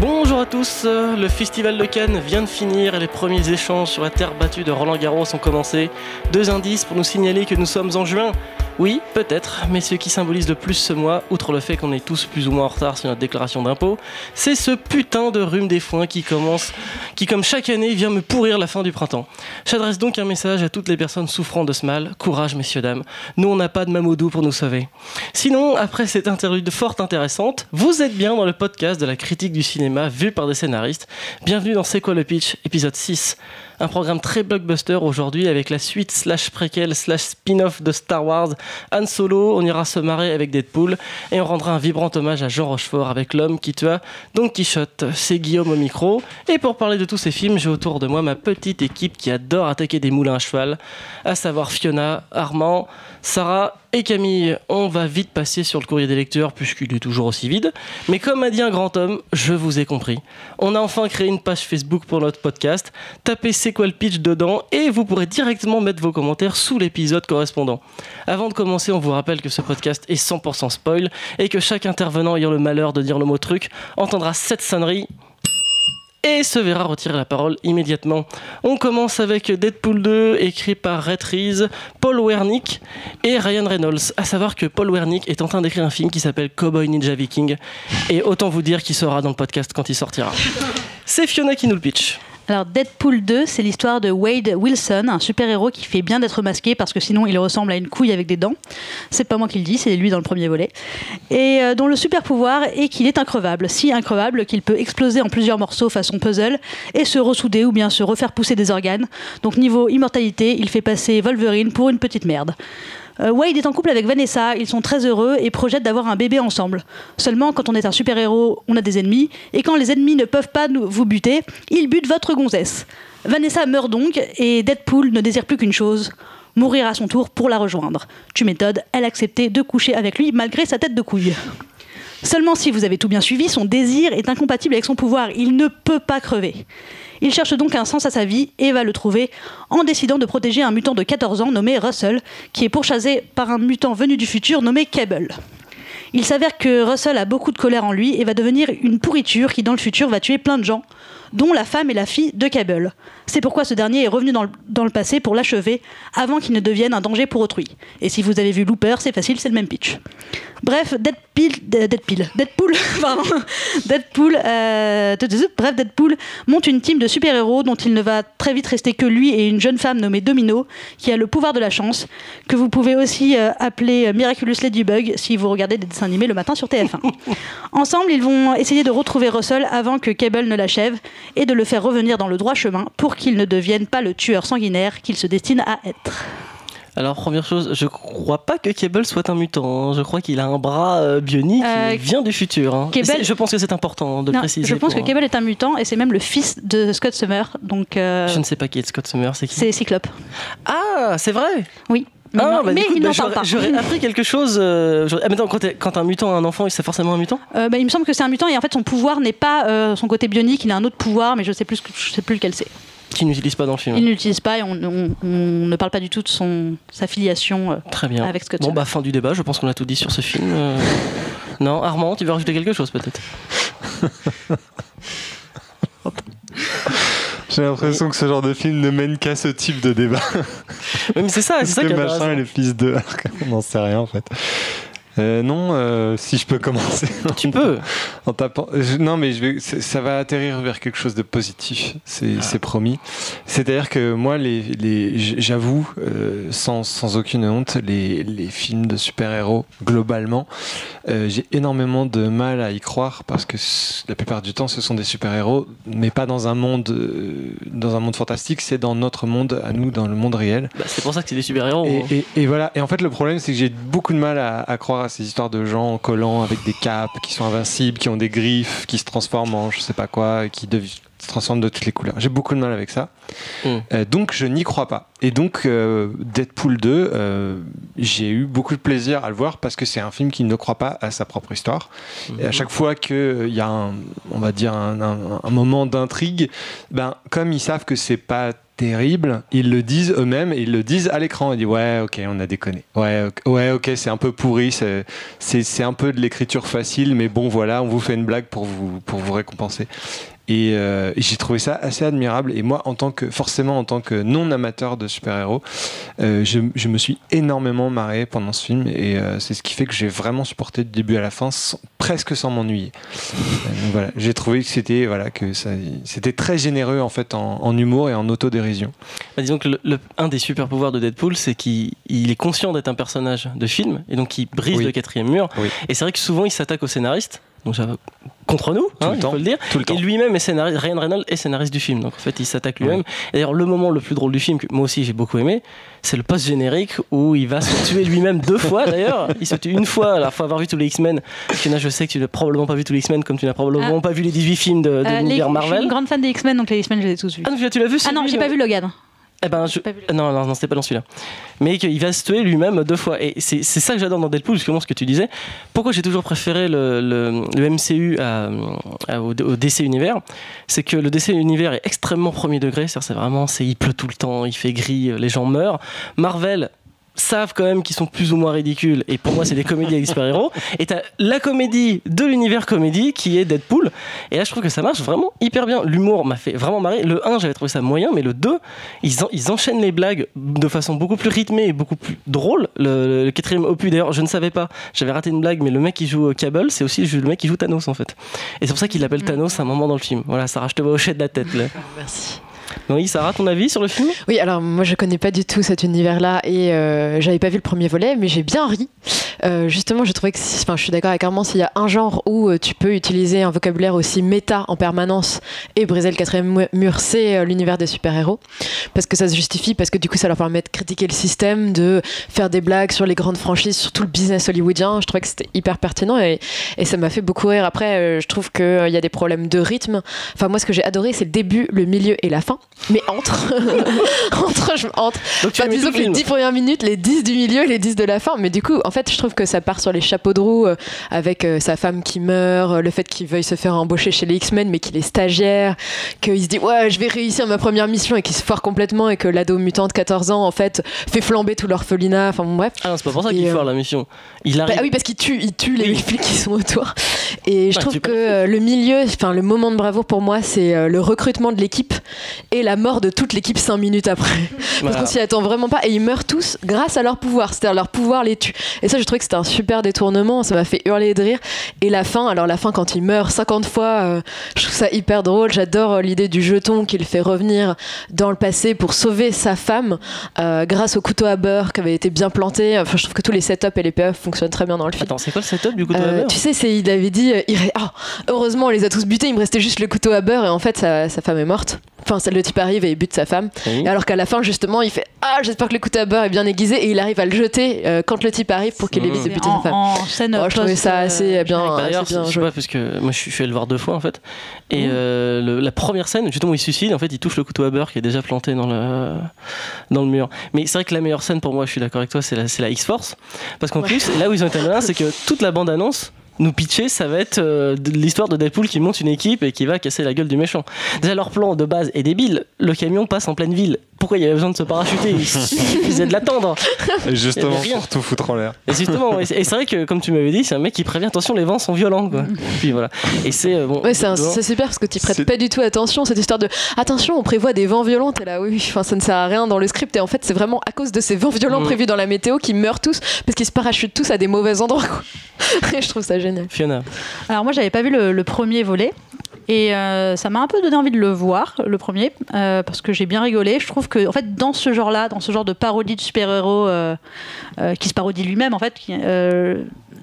Bonjour à tous, le festival de Cannes vient de finir et les premiers échanges sur la terre battue de Roland Garros ont commencé. Deux indices pour nous signaler que nous sommes en juin. Oui, peut-être, mais ce qui symbolise le plus ce mois, outre le fait qu'on est tous plus ou moins en retard sur notre déclaration d'impôt, c'est ce putain de rhume des foins qui commence, qui comme chaque année vient me pourrir la fin du printemps. J'adresse donc un message à toutes les personnes souffrant de ce mal. Courage, messieurs, dames. Nous, on n'a pas de mamoudou pour nous sauver. Sinon, après cette interlude fort intéressante, vous êtes bien dans le podcast de la critique du cinéma vu par des scénaristes. Bienvenue dans C'est quoi le pitch, épisode 6. Un programme très blockbuster aujourd'hui avec la suite slash préquel slash spin-off de Star Wars. Han Solo, on ira se marrer avec Deadpool et on rendra un vibrant hommage à Jean Rochefort avec l'homme qui tua Don Quichotte. C'est Guillaume au micro. Et pour parler de tous ces films, j'ai autour de moi ma petite équipe qui adore attaquer des moulins à cheval, à savoir Fiona, Armand, Sarah et Camille, on va vite passer sur le courrier des lecteurs puisqu'il est toujours aussi vide. Mais comme a dit un grand homme, je vous ai compris. On a enfin créé une page Facebook pour notre podcast. Tapez c'est quoi le pitch dedans et vous pourrez directement mettre vos commentaires sous l'épisode correspondant. Avant de commencer, on vous rappelle que ce podcast est 100% spoil et que chaque intervenant ayant le malheur de dire le mot truc entendra cette sonnerie et se verra retirer la parole immédiatement. On commence avec Deadpool 2, écrit par Rhett Reese, Paul Wernick et Ryan Reynolds. À savoir que Paul Wernick est en train d'écrire un film qui s'appelle Cowboy Ninja Viking, et autant vous dire qu'il sera dans le podcast quand il sortira. C'est Fiona qui nous le pitch. Alors Deadpool 2, c'est l'histoire de Wade Wilson, un super-héros qui fait bien d'être masqué parce que sinon il ressemble à une couille avec des dents. C'est pas moi qui le dis, c'est lui dans le premier volet. Et euh, dont le super pouvoir est qu'il est increvable, si increvable qu'il peut exploser en plusieurs morceaux façon puzzle et se ressouder ou bien se refaire pousser des organes. Donc niveau immortalité, il fait passer Wolverine pour une petite merde. Euh, Wade est en couple avec Vanessa, ils sont très heureux et projettent d'avoir un bébé ensemble. Seulement, quand on est un super-héros, on a des ennemis, et quand les ennemis ne peuvent pas vous buter, ils butent votre gonzesse. Vanessa meurt donc, et Deadpool ne désire plus qu'une chose mourir à son tour pour la rejoindre. Tu m'étonnes, elle acceptait de coucher avec lui malgré sa tête de couille. Seulement si vous avez tout bien suivi, son désir est incompatible avec son pouvoir. Il ne peut pas crever. Il cherche donc un sens à sa vie et va le trouver en décidant de protéger un mutant de 14 ans nommé Russell, qui est pourchassé par un mutant venu du futur nommé Cable. Il s'avère que Russell a beaucoup de colère en lui et va devenir une pourriture qui dans le futur va tuer plein de gens, dont la femme et la fille de Cable. C'est pourquoi ce dernier est revenu dans le, dans le passé pour l'achever avant qu'il ne devienne un danger pour autrui. Et si vous avez vu Looper, c'est facile, c'est le même pitch. Bref, Deadpool, Deadpool, Deadpool, pardon, Deadpool, euh, bref, Deadpool monte une team de super-héros dont il ne va très vite rester que lui et une jeune femme nommée Domino, qui a le pouvoir de la chance, que vous pouvez aussi euh, appeler Miraculous Ladybug si vous regardez des dessins animés le matin sur TF1. Ensemble, ils vont essayer de retrouver Russell avant que Cable ne l'achève et de le faire revenir dans le droit chemin pour qu'il ne devienne pas le tueur sanguinaire qu'il se destine à être. Alors, première chose, je crois pas que Cable soit un mutant. hein. Je crois qu'il a un bras euh, bionique Euh, qui vient du futur. hein. Cable- Je pense que c'est important de Non, préciser. je pense que Cable est un mutant et c'est même le fils de Scott Summer, donc euh, Je ne sais pas qui est Scott Summer, c'est qui c'est Cyclope. Ah, c'est vrai Oui. Mais, Ah, non- bah, mais du coup, il bah, n'en parle j'aurais- pas. J'aurais appris quelque chose. euh, ah, mais attends, quand, un mutant a un enfant, c'est forcément un mutant Euh, bah, il me semble que c'est un mutant et en fait son pouvoir n'est pas euh, son côté bionique, il a un autre pouvoir, mais je sais plus, je sais plus lequel c'est. Qui n'utilise pas dans le film. Il ne l'utilise pas et on, on- on ne parle pas du tout de son, sa filiation euh, Très bien. avec Scott Bon, bah, fin du débat, je pense qu'on a tout dit sur ce film. euh. Non, Armand, tu veux rajouter quelque chose peut-être? J'ai l'impression que ce genre de film ne mène qu'à ce type de débat. Oui, mais c'est ça, c'est ça est machin intéressant. est le fils de On n'en sait rien en fait. Euh, non, euh, si je peux commencer. Tu peux. En tapant. je- non, mais je vais, c'est- ça va atterrir vers quelque chose de positif, c'est Ah. c'est promis. C'est-à-dire que moi, les, les, j- j'avoue, euh, sans, sans aucune honte, les, les films de super-héros, globalement, euh, j'ai énormément de mal à y croire parce que la plupart du temps, ce sont des super-héros, mais pas dans un monde, euh, dans un monde fantastique, c'est dans notre monde, à nous, dans le monde réel. Bah, c'est pour ça que c'est des super-héros. Et, hein. et- et voilà. Et en fait, le problème, c'est que j'ai beaucoup de mal à, à croire à ces histoires de gens collants avec des capes, qui sont invincibles, qui ont des griffes, qui se transforment en je sais pas quoi, qui dev- se transforme de toutes les couleurs. J'ai beaucoup de mal avec ça. Mm. Euh, donc je n'y crois pas. Et donc euh, Deadpool 2, euh, j'ai eu beaucoup de plaisir à le voir parce que c'est un film qui ne croit pas à sa propre histoire. Et à chaque fois qu'il y a un, on va dire un, un- un moment d'intrigue, ben, comme ils savent que c'est pas terrible, ils le disent eux-mêmes ils le disent à l'écran. Ils disent ouais ok on a déconné. Ouais ok, ouais, ok c'est un peu pourri, c'est un peu de l'écriture facile, mais bon voilà on vous fait une blague pour vous pour vous récompenser. Et, euh, et j'ai trouvé ça assez admirable. Et moi, en tant que, forcément, en tant que non amateur de super-héros, euh, je, je me suis énormément marré pendant ce film. Et euh, c'est ce qui fait que j'ai vraiment supporté du début à la fin, sans- presque sans m'ennuyer. Voilà, j'ai trouvé que c'était voilà, que ça- c'était très généreux en fait en, en humour et en autodérision. Bah, disons que le, le- un des super pouvoirs de Deadpool, c'est qu'il il est conscient d'être un personnage de film et donc il brise Oui. le quatrième mur. Oui. Et c'est vrai que souvent il s'attaque au scénariste, donc ça va contre nous, Tout hein, le il temps. faut le dire. Tout le temps. Et lui-même est scénariste, Ryan Reynolds est scénariste du film, donc en fait il s'attaque lui-même. Et D'ailleurs, le moment le plus drôle du film, que moi aussi j'ai beaucoup aimé, c'est le post-générique où il va se tuer lui-même deux fois d'ailleurs. Il se tue une fois, alors faut avoir vu tous les X-Men. Parce que là, je sais que tu n'as probablement pas vu tous les X-Men comme tu n'as probablement Ah. pas vu les 18 films de, de Euh, les- l'univers Je suis Marvel. une grande fan des X-Men, donc les X-Men, je les ai tous vus. Ah non, tu l'as vu Ah non, j'ai pas vu Logan. Eh ben, je... non, non, non, c'était pas dans celui-là. Mais qu'il va se tuer lui-même deux fois. Et c'est ça que j'adore dans Deadpool, justement, ce que tu disais. Pourquoi j'ai toujours préféré le, le- le MCU à- à- au, au DC Univers C'est que le DC Univers est extrêmement premier degré. C'est vraiment, c'est il pleut tout le temps, il fait gris, les gens meurent. Marvel savent quand même qu'ils sont plus ou moins ridicules. Et pour moi c'est des comédies avec des super-héros. Et t'as la comédie de l'univers comédie qui est Deadpool. Et là je trouve que ça marche vraiment hyper bien. L'humour m'a fait vraiment marrer. Le 1 j'avais trouvé ça moyen mais le 2 ils, en- ils enchaînent les blagues de façon beaucoup plus rythmée et beaucoup plus drôle. Le, le quatrième opus d'ailleurs je ne savais pas. J'avais raté une blague mais le mec qui joue Cable c'est aussi le mec qui joue Thanos en fait. Et c'est pour ça qu'il l'appelle Mm. Thanos à un moment dans le film. Voilà Sarah je te vois hocher de la tête là. Merci. Oui Sarah ton avis sur le film? Oui, alors moi je connais pas du tout cet univers-là et euh, j'avais pas vu le premier volet, mais j'ai bien ri. Euh, justement, je trouvais que, enfin, je suis d'accord avec Armand, s'il y a un genre où euh, tu peux utiliser un vocabulaire aussi méta en permanence et briser le quatrième mu- mur, c'est euh, l'univers des super-héros, parce que ça se justifie, parce que du coup ça leur permet de critiquer le système, de faire des blagues sur les grandes franchises, sur tout le business hollywoodien. Je trouvais que c'était hyper pertinent et, et ça m'a fait beaucoup rire. Après, je trouve qu'il y a des problèmes de rythme. Enfin, moi, ce que j'ai adoré, c'est le début, le milieu et la fin. Mais entre, entre, je, entre donc tu Enfin, disons que le les film 10 premières minutes, les 10 du milieu, les 10 de la fin. Mais du coup, en fait, je trouve que ça part sur les chapeaux de roue euh, avec euh, sa femme qui meurt, euh, le fait qu'il veuille se faire embaucher chez les X-Men, mais qu'il est stagiaire, qu'il se dit ouais, je vais réussir ma première mission et qu'il se foire complètement et que l'ado mutant de 14 ans, en fait, fait flamber tout l'orphelinat. Enfin, bon, bref. ah non c'est pas pour ça Et, qu'il euh, foire la mission il arrive Bah oui, parce qu'il tue, il tue les flics qui sont autour. Et je trouve que le milieu, enfin le moment de bravoure pour moi, c'est le recrutement de l'équipe et la mort de toute l'équipe cinq minutes après. Parce qu'on s'y attend vraiment pas. Et ils meurent tous grâce à leur pouvoir. C'est-à-dire leur pouvoir les tue. Et ça, je trouvais que c'était un super détournement. Ça m'a fait hurler de rire. Et la fin, alors la fin quand il meurt 50 fois, euh, je trouve ça hyper drôle. J'adore euh, l'idée du jeton qu'il fait revenir dans le passé pour sauver sa femme euh, grâce au couteau à beurre qui avait été bien planté. Enfin, je trouve que tous les setups et les payoffs fonctionnent très bien dans le film. attends c'est quoi le setup du Euh, la mère tu sais, c'est, il avait dit, il Ah, heureusement on les a tous butés, il me restait juste le couteau à beurre et en fait sa, sa femme est morte. Enfin, c'est- le type arrive et il bute sa femme. Et alors qu'à la fin, justement, il fait Ah, j'espère que le couteau à beurre est bien aiguisé et il arrive à le jeter euh, quand le type arrive pour qu'il Mmh. évite de C'est buter en, sa femme. en scène Oh, je trouvais post, ça euh, assez bien. D'ailleurs, je sais pas, parce que moi je suis je suis allé le voir deux fois en fait. Et Mmh. euh, le- la première scène, justement, où il se suicide, en fait, il touche le couteau à beurre qui est déjà planté dans le, dans le mur. Mais c'est vrai que la meilleure scène pour moi, je suis d'accord avec toi, c'est la, c'est la X-Force. Parce qu'en plus, là où ils ont été malins, c'est que toute la bande-annonce nous pitcher, ça va être euh, l'histoire de Deadpool qui monte une équipe et qui va casser la gueule du méchant. Déjà, leur plan de base est débile. Le camion passe en pleine ville. Pourquoi il y avait besoin de se parachuter Il suffisait de l'attendre. Et justement, pour tout foutre en l'air. Et justement, et c'est et vrai que, comme tu m'avais dit, c'est un mec qui prévient attention, les vents sont violents. Quoi. Puis voilà. Et c'est euh, bon. Ouais, c'est, super parce que tu prêtes pas du tout attention cette histoire de attention, on prévoit des vents violents. T'es là, oui, enfin ça ne sert à rien dans le script. Et en fait, c'est vraiment à cause de ces vents violents Mm. prévus dans la météo qu'ils meurent tous parce qu'ils se parachutent tous à des mauvais endroits. quoi. Et je trouve ça génial. Fiona. Alors moi j'avais pas vu le, le premier volet et euh, ça m'a un peu donné envie de le voir le premier euh, parce que j'ai bien rigolé. Je trouve que en fait dans ce genre-là, dans ce genre de parodie de super-héros euh, qui se parodie lui-même en fait,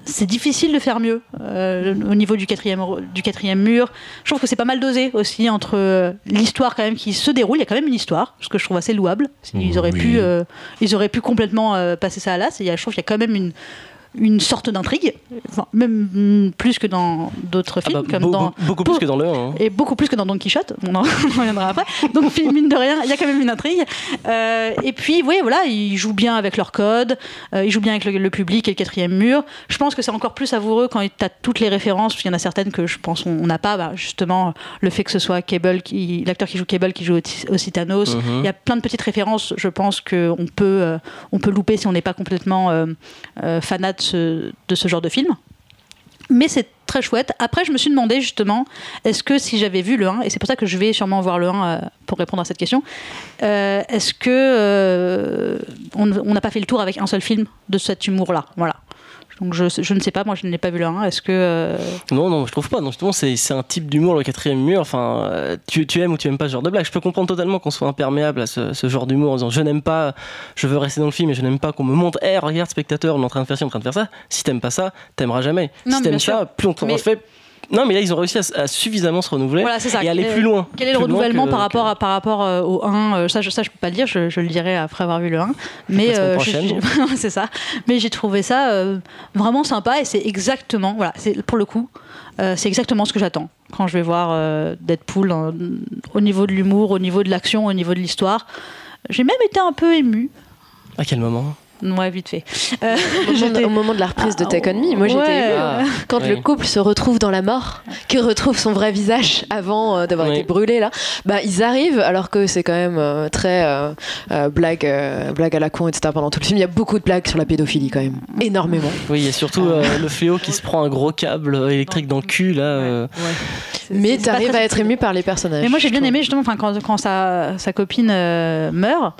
c'est difficile de faire mieux au niveau du quatrième du quatrième mur. Je trouve que c'est pas mal dosé aussi entre l'histoire quand même qui se déroule. Il y a quand même une histoire, ce que je trouve assez louable. Ils auraient Oui. pu ils auraient pu complètement passer ça à l'as. Je trouve qu'il y a quand même une une sorte d'intrigue, enfin, même mm, plus que dans d'autres Ah films, bah, comme beau- dans beaucoup plus que dans le 1. hein. et beaucoup plus que dans Don Quichotte, on en reviendra après. Donc mine de rien, il y a quand même une intrigue. Euh, et puis, oui, voilà, ils jouent bien avec leur code, euh, ils jouent bien avec le, le public et le quatrième mur. Je pense que c'est encore plus savoureux quand tu as toutes les références, parce qu'il y en a certaines que je pense on n'a pas. Bah, justement, le fait que ce soit Cable, l'acteur qui joue Cable, qui joue aussi- Thanos. Mhm. Il y a plein de petites références, je pense qu'on peut, euh, on peut louper si on n'est pas complètement fanat ce, de ce genre de film. Mais c'est très chouette. Après, je me suis demandé justement, est-ce que si j'avais vu le 1, et c'est pour ça que je vais sûrement voir le 1 euh, pour répondre à cette question, euh, est-ce que euh, on n'a pas fait le tour avec un seul film de cet humour-là? Voilà. Donc je, je ne sais pas, moi je n'ai pas vu le 1. Est-ce que. euh, Non, non, je trouve pas. Non, justement, c'est c'est un type d'humour, le quatrième mur. Enfin, euh, tu, tu aimes ou tu aimes pas ce genre de blague. Je peux comprendre totalement qu'on soit imperméable à ce, ce genre d'humour en disant je n'aime pas, je veux rester dans le film et je n'aime pas qu'on me montre, hé, regarde, spectateur, on est en train de faire ci, on est en train de faire ça. Si t'aimes pas ça, t'aimeras jamais. Non, si t'aimes ça, sûr. plus on t'en Mais- fait. Non, mais là, ils ont réussi à, suffisamment se renouveler Voilà, c'est ça. et aller Quel plus loin. Quel est le renouvellement que- par rapport, que- à, par rapport euh, au 1 euh, ça, je, ça, je peux pas le dire, je, je le dirai après avoir vu le 1. Mais euh, c'est ça. Mais j'ai trouvé ça euh, vraiment sympa et c'est exactement, voilà, c'est pour le coup, euh, c'est exactement ce que j'attends quand je vais voir Deadpool hein, au niveau de l'humour, au niveau de l'action, au niveau de l'histoire. J'ai même été un peu émue. À quel moment? Ouais, vite fait. Euh, Au moment, j'étais- au moment de la reprise de Ah, Take On Me, moi j'étais ouais. émue. Ah, Quand oui. le couple se retrouve dans la mort, qui retrouve son vrai visage avant euh, d'avoir Oui. été brûlé là, bah ils arrivent alors que c'est quand même euh, très euh, euh, blague, euh, blague à la con, etc. Pendant tout le film, il y a beaucoup de blagues sur la pédophilie quand même, énormément. Oui, il y a surtout Ah. euh, le fléau qui se prend un gros câble électrique dans le cul, là. euh. Mais t'arrives à être ému par les personnages. Mais moi j'ai bien aimé justement enfin, quand, quand sa, sa copine euh, meurt.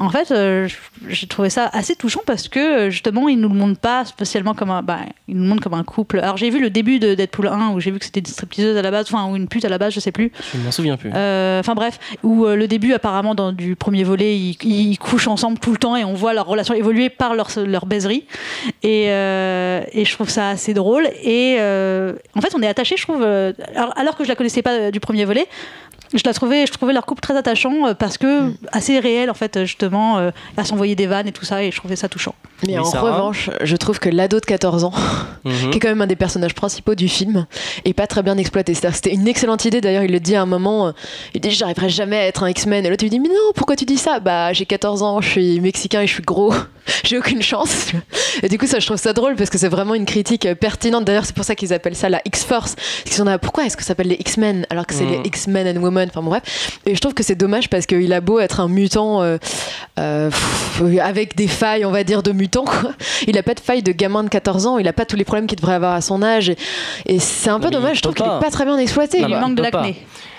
En fait, euh, j'ai trouvé ça assez touchant parce que euh, justement, ils nous le montrent pas spécialement comme un, bah, ils nous le montrent comme un couple. Alors j'ai vu le début de Deadpool 1 où j'ai vu que c'était une stripteaseuse à la base, enfin ou une pute à la base, je sais plus. Je m'en souviens plus. Euh, Enfin bref, où euh, le début apparemment dans du premier volet, ils, ils couchent ensemble tout le temps et on voit leur relation évoluer par leur, leur baiserie. Et, euh, et je trouve ça assez drôle. Et euh, en fait, on est attaché, je trouve. euh, alors, alors que je la connaissais pas euh, du premier volet. Je la trouvais, je trouvais leur couple très attachant parce que Mm. assez réel en fait euh, justement euh, à s'envoyer des vannes et tout ça et je trouvais ça touchant. Mais Oui, en Sarah. revanche, je trouve que l'ado de 14 ans, Mhm. qui est quand même un des personnages principaux du film, est pas très bien exploité. C'est-à-dire que C'était une excellente idée, d'ailleurs, il le dit à un moment, euh, il dit j'arriverai jamais à être un X-Men. Et l'autre lui dit mais non, pourquoi tu dis ça? Bah j'ai 14 ans, je suis mexicain et je suis gros, j'ai aucune chance. Et du coup ça je trouve ça drôle parce que c'est vraiment une critique euh, pertinente. D'ailleurs c'est pour ça qu'ils appellent ça la X-Force. Parce qu'ils sont là, pourquoi est-ce que ça s'appelle les X-Men alors que c'est Mhm. les X-Men and Women? Enfin bon, bref. Et je trouve que c'est dommage parce qu'il a beau être un mutant euh, euh, pff, avec des failles, on va dire, de mutant, quoi. Il a pas de failles de gamin de 14 ans, il a pas tous les problèmes qu'il devrait avoir à son âge. Et, et c'est un peu dommage, je trouve qu'il pas. est pas très bien exploité. Non, il lui manque il de l'acné.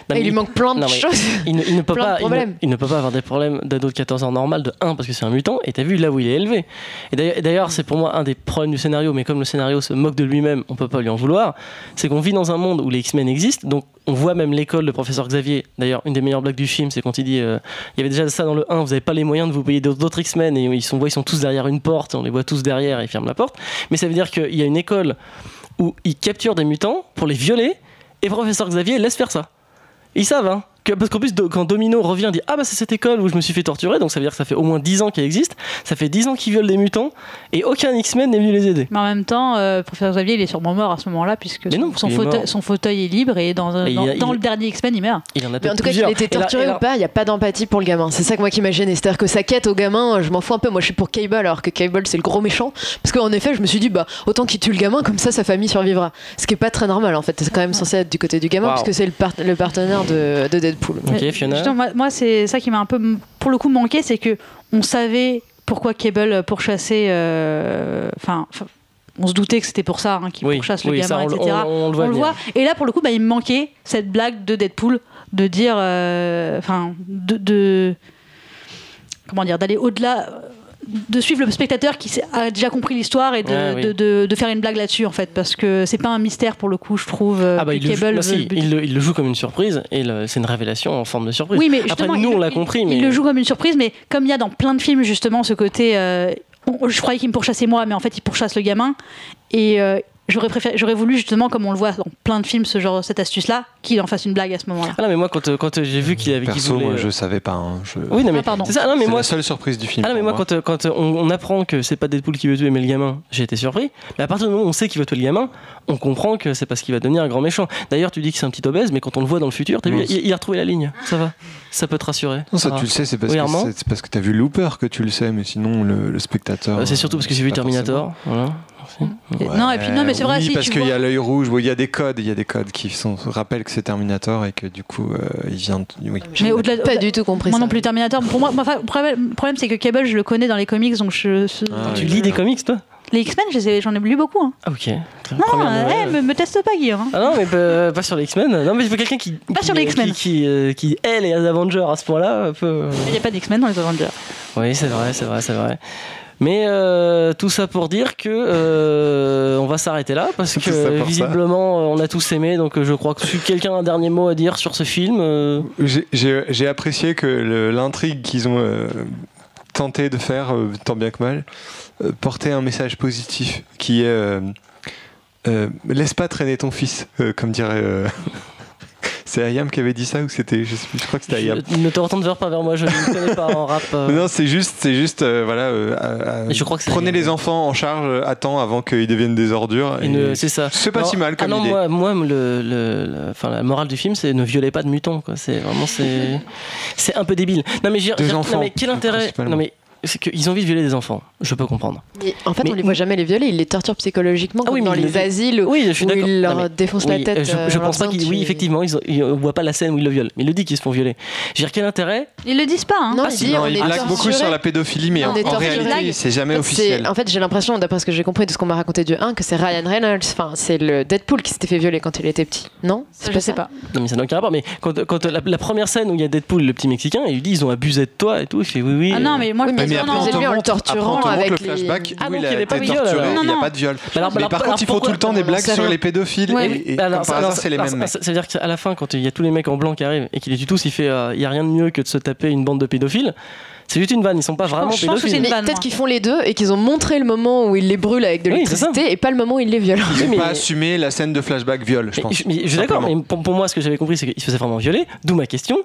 Non, il lui manque plein de non, choses. Il ne, il ne peut pas, il, ne, problèmes. il ne peut pas avoir des problèmes d'ado de 14 ans normal de 1 parce que c'est un mutant et t'as vu là où il est élevé. Et d'ailleurs- c'est pour moi un des problèmes du scénario, mais comme le scénario se moque de lui-même, on peut pas lui en vouloir. C'est qu'on vit dans un monde où les X-Men existent, donc on voit même l'école de professeur Xavier. D'ailleurs, une des meilleures blagues du film, c'est quand il dit euh, il y avait déjà ça dans le 1, vous n'avez pas les moyens de vous payer d'autres d'autres X-Men et ils sont, ils sont tous derrière une porte, on les voit tous derrière et ils ferment la porte. Mais ça veut dire qu'il y a une école où ils capturent des mutants pour les violer et professeur Xavier laisse faire ça. Ils savent, hein. Que- parce qu'en plus, do- quand Domino revient, dit Ah, bah c'est cette école où je me suis fait torturer, donc ça veut dire que ça fait au moins 10 ans qu'elle existe. Ça fait 10 ans qu'ils violent des mutants et aucun X-Men n'est venu les aider. Mais en même temps, euh, professeur Xavier, il est sûrement mort à ce moment-là puisque Mais son, non, son il est fauteuil, mort. son fauteuil est libre et dans, il a- il- le dernier X-Men, il meurt. Il en a Mais en tout cas, qu'il plusieurs. ait été torturé là- ou pas, il n'y a pas d'empathie pour le gamin. C'est ça que moi qui m'a gêné. C'est-à-dire que sa quête au gamin, euh, je m'en fous un peu. Moi, je suis pour Cable, alors que Cable, c'est le gros méchant. Parce qu'en effet, je me suis dit, bah, autant qu'il tue le gamin, comme ça, sa famille survivra. Ce qui est pas très normal, en fait. C'est quand même censé être du côté du gamin, Wow. puisque c'est le, par- le partenaire de, de Deadpool. Ok, Mais Fiona. justement, moi, moi, c'est ça qui m'a un peu, pour le coup, manqué, c'est que on savait pourquoi Cable pourchassait. euh, Enfin, on se doutait que c'était pour ça hein, qu'il Oui, pourchasse le oui, ça, gamin, on, etc. on- on le voit. on le voit. Et là, pour le coup, bah, il me manquait cette blague de Deadpool de dire, euh, enfin, de, de- comment dire, d'aller au-delà, euh, de suivre le spectateur qui a déjà compris l'histoire et de, Ouais, oui. de, de- de faire une blague là-dessus, en fait, parce que c'est pas un mystère pour le coup, je trouve. euh, Ah bah il le, joue, Cable veut si, le buter. il, le, il le joue comme une surprise et c'est une révélation en forme de surprise. Oui, mais Après nous on l'a compris, mais Il le joue comme une surprise, mais comme il y a dans plein de films justement ce côté, euh, je croyais qu'il me pourchassait moi, mais en fait il pourchasse le gamin. Et euh, j'aurais préféré, j'aurais voulu justement, comme on le voit dans plein de films, ce genre, cette astuce-là, qu'il en fasse une blague à ce moment-là. Ah non, mais moi, quand, euh, quand euh, j'ai vu qu'il avait Perso, voulait, moi, euh, je savais pas. hein, je- Oui, non, mais Ah, pardon. c'est ça. Non, mais C'est moi, la seule surprise du film. Ah non, mais moi, quand, euh, quand euh, on, on apprend que c'est pas Deadpool qui veut tuer mais le gamin, j'ai été surpris. Mais à partir du moment où on sait qu'il va tuer le gamin, on comprend que c'est parce qu'il va devenir un grand méchant. D'ailleurs, tu dis que c'est un petit obèse, mais quand on le voit dans le futur, t'as vu, il, il a retrouvé la ligne. Ça va. Ça peut te rassurer. Non, ça, tu le sais, c'est parce, Oui, que Armand c'est- c'est parce que t'as vu Looper que tu le sais, mais sinon, le, le spectateur. Euh, c'est surtout parce que j'ai vu Terminator. Voilà. Non, et puis non, mais c'est vrai, oui, si parce qu'il vois- y a l'œil rouge, il y a des codes, il y a des codes qui sont, rappellent que c'est Terminator et que du coup, euh, il vient. de- Oui. Mais au-delà de- Pas du tout compris Moi ça. non plus, Terminator. Pour moi, le problème, c'est que Cable, je le connais dans les comics, donc je. Ah, Tu oui. lis des comics, toi? Les X-Men, j'en ai lu beaucoup. hein. Ah, ok. Très- Non, euh, nouvelle. eh, me, me teste pas, Guillaume. hein. Ah non, mais pas, pas sur les X-Men. Non, mais je veux quelqu'un qui. Pas qui- sur les X-Men. Qui, qui, euh, qui est les Avengers à ce point-là. Euh, Il n'y a pas d'X-Men dans les Avengers. Oui, c'est vrai, c'est vrai, c'est vrai. Mais euh, tout ça pour dire que euh, on va s'arrêter là parce que ça. visiblement on a tous aimé donc je crois que si quelqu'un a un dernier mot à dire sur ce film euh, J'ai- apprécié que l'intrigue qu'ils ont tenté de faire, tant bien que mal, portait un message positif qui est euh, laisse pas traîner ton fils, euh, comme dirait. euh, c'est Ayam qui avait dit ça ou c'était je, sais plus, je crois que c'était Ayam. je- ne te retourne vers pas vers moi je ne connais pas en rap euh. Non, c'est juste, c'est juste, euh, voilà. euh, je crois que prenez les enfants en charge euh, à temps avant qu'ils deviennent des ordures. C'est ça C'est pas Non, si mal ah comme non idée. moi, moi le, le- le- enfin, la morale du film c'est ne violez pas de mutants quoi c'est vraiment c'est c'est un peu débile non mais, j'ai- non, mais quel intérêt non mais c'est qu'ils ont envie de violer des enfants je peux comprendre Mais en fait, Mais- on les voit jamais les violer, ils les torturent psychologiquement Ah oui, mais dans ils les le- asiles oui je suis où d'accord ils Non, leur mais- défoncent Oui, la tête. je, euh, je pense pas disant, qu'il. Oui, effectivement, ils ils- on voit pas la scène où ils le violent. Mais il le dit qu'ils se font violer. Je veux dire, quel intérêt? Ils le disent pas, hein. Non, Ah, si, Non, on il est blague beaucoup sur la pédophilie, mais On en, en réalité, c'est jamais En fait, c'est- officiel. En fait, j'ai l'impression, d'après ce que j'ai compris de ce qu'on m'a raconté du 1, que c'est Ryan Reynolds. Enfin, c'est le Deadpool qui s'était fait violer quand il était petit. Non? Je sais pas. Non, mais ça n'a aucun rapport. Mais quand, la, première scène où il y a Deadpool, le petit Mexicain, il lui dit ils ont abusé de toi et tout. Il fait oui, oui. Ah non, mais moi, Oui, je mais pense après, non, on te le après, torturant on te montre avec le les- flashback Ah où il il a été torturé, il n'y a pas de viol. Mais alors- Mais alors- par contre, ils font pourquoi- tout le temps des blagues sur les pédophiles Ouais. et, et Alors, comme par alors, hasard, c'est les mêmes ça, mecs. ça veut dire qu'à la fin, quand il y a tous les mecs en blanc qui arrivent et qu'il les tue tous, il fait euh, il y a rien de mieux que de se taper une bande de pédophiles. C'est juste une vanne, ils sont pas vraiment je pense que c'est pédophiles. une Mais vanne, peut-être moi. qu'ils font les deux et qu'ils ont montré le moment où ils les brûlent avec de Oui, l'électricité et pas le moment où ils les violent. Ils Oui, n'ont mais- pas assumé la scène de flashback viol, je Mais pense. je, mais je suis d'accord, mais pour, pour moi, ce que j'avais compris, c'est qu'il se faisait vraiment violer. D'où ma question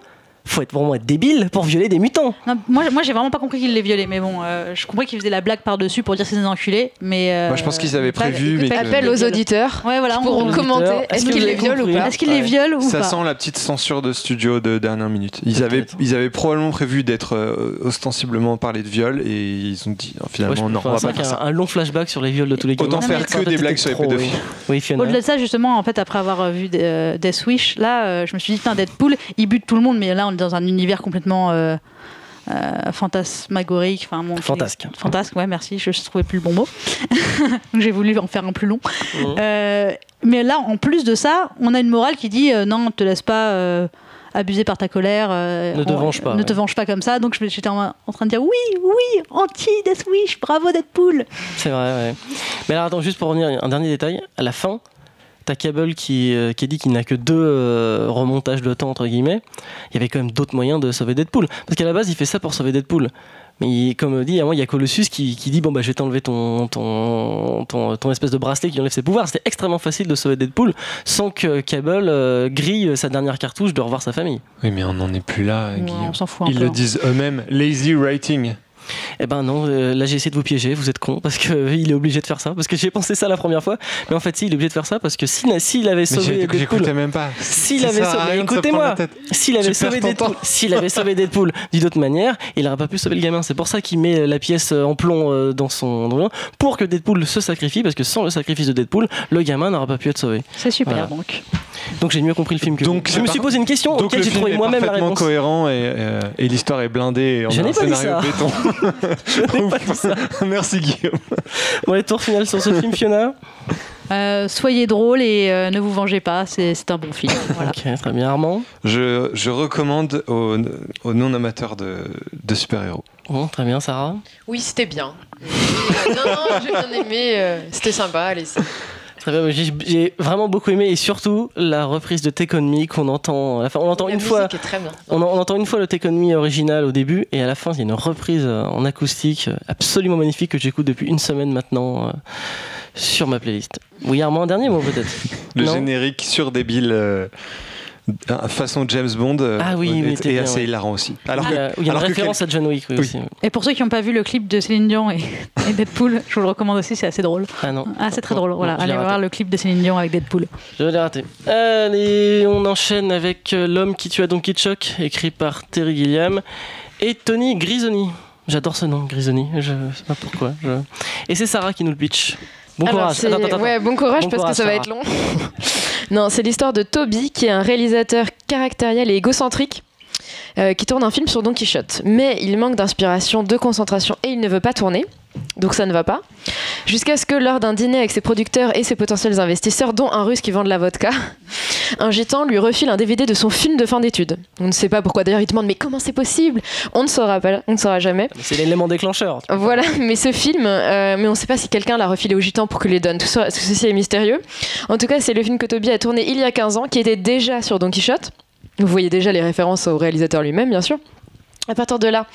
faut être vraiment être débile pour violer des mutants. Non, moi, moi j'ai vraiment pas compris qu'il les violait, mais bon, euh, je compris qu'ils faisaient la blague par-dessus pour dire c'est des enculés, mais. euh, Moi, je pense qu'ils avaient pas- prévu, mais Appel aux auditeurs Ouais, voilà, pour on- commenter Est-ce qu'ils les violent ou pas. Est-ce qu'ils les violent ou Ça pas sent la petite censure de studio de dernière minute. Ils avaient, ils avaient probablement prévu d'être euh, ostensiblement parler de viol et ils ont dit non, finalement Ouais, non, on va pas faire ça. Un long flashback sur les viols de tous les. Autant faire que ça, des blagues sur les pédophiles. Oui, oui Fiona. Au-delà de ça, justement, en fait, après avoir vu Death Wish, là, je me suis dit, putain, Deadpool, il bute tout le monde, mais là, on dans un univers complètement euh, euh, fantasmagorique. Enfin, mon- Fantasque. Fantasque, ouais, merci, je ne trouvais plus le bon mot. J'ai voulu en faire un plus long. Mhm. Euh, mais là, en plus de ça, on a une morale qui dit, non, ne te laisse pas. abuser par ta colère euh, Ne te on- venge pas, ne ouais. te venge pas comme ça donc j'étais en, en train de dire oui oui anti Death Wish bravo Deadpool C'est vrai, ouais. Mais alors attends, juste pour revenir, un dernier détail. À la fin, t'as Cable qui, euh, qui dit qu'il n'a que deux euh, remontages de temps, entre guillemets. Il y avait quand même d'autres moyens de sauver Deadpool. Parce qu'à la base, il fait ça pour sauver Deadpool. Mais il- comme dit, à moi, il y a Colossus qui, qui dit Bon, bah, je vais t'enlever ton, ton, ton, ton espèce de bracelet qui enlève ses pouvoirs. C'était extrêmement facile de sauver Deadpool sans que Cable euh, grille sa dernière cartouche de revoir sa famille. Oui, mais on n'en est plus là, Ouais, Guillaume. on s'en fout un Ils peu. le disent eux-mêmes, lazy writing. Eh ben non, euh, là j'ai essayé de vous piéger, vous êtes con parce qu'il est obligé de faire ça. Parce que j'ai pensé ça la première fois, mais en fait, si, il est obligé de faire ça parce que s'il s'il avait Mais sauvé Deadpool. j'écoutais même pas. S'il avait sauvé, écoutez-moi, s'il avait sauvé Deadpool, s'il avait sauvé Deadpool d'une autre manière, il n'aurait pas pu sauver le gamin. C'est pour ça qu'il met la pièce en plomb euh, dans son dans pour que Deadpool se sacrifie, parce que sans le sacrifice de Deadpool, le gamin n'aurait pas pu être sauvé. c'est super Voilà. donc Donc j'ai mieux compris le film que Donc, vous. Je me suis posé une question Donc auquel j'ai trouvé moi-même la réponse. cohérent et, euh, et l'histoire est blindée. Et Je n'ai pas scénario ça. béton. Je n'ai pas dit ça. Merci Guillaume. Bon, les tours finales sur ce film, Fiona. Euh, soyez drôle et euh, ne vous vengez pas, c'est c'est un bon film. Voilà. Ok, très bien, Armand. Je, je recommande aux, aux non-amateurs de, de super-héros. Bon, très bien, Sarah. Oui, c'était bien. non, non, j'ai bien aimé. euh, c'était sympa, allez j'ai- j'ai vraiment beaucoup aimé et surtout la reprise de Take On Me qu'on entend. Enfin, on entend La une fois. musique est très bien. On, en- on entend une fois le Take On Me original au début et à la fin il y a une reprise euh, en acoustique absolument magnifique que j'écoute depuis une semaine maintenant euh, sur ma playlist. Oui Armand, un dernier mot peut-être? Le Non? générique sur débile euh, façon James Bond euh, Ah oui, mais est, bien, assez ouais. hilarant aussi. Alors Il y a, que, il y a une référence à John Wick oui, Oui. aussi. Et pour ceux qui n'ont pas vu le clip de Céline Dion et, et Deadpool, je vous le recommande aussi, c'est assez drôle. Ah non, Ah, c'est très drôle. non, Voilà, allez raté. voir le clip de Céline Dion avec Deadpool. je l'ai raté. Allez, on enchaîne avec euh, L'homme qui tua Donkey Chuck, écrit par Terry Gilliam et Tony Grisoni. J'adore ce nom, Grisoni, je sais pas pourquoi. je- Et c'est Sarah qui nous le pitch. Bon Alors, courage. c'est- Attends, attends, attends. Ouais, bon courage Bon parce courage, que ça va être long. non, c'est l'histoire de Toby qui est un réalisateur caractériel et égocentrique. euh, qui tourne un film sur Don Quichotte. Mais il manque d'inspiration, de concentration et il ne veut pas tourner. Donc ça ne va pas. Jusqu'à ce que lors d'un dîner avec ses producteurs et ses potentiels investisseurs, dont un russe qui vend de la vodka, un gitan lui refile un DVD de son film de fin d'études. On ne sait pas pourquoi d'ailleurs il demande mais comment c'est possible? On ne saura pas, on ne saura jamais. C'est l'élément déclencheur. Voilà, mais ce film, euh, mais on ne sait pas si quelqu'un l'a refilé aux gitans pour que les donne. Tout, ça- tout ceci est mystérieux. En tout cas, c'est le film que Toby a tourné il y a 15 ans, qui était déjà sur Don Quichotte. Vous voyez déjà les références au réalisateur lui-même, bien sûr. À partir de là,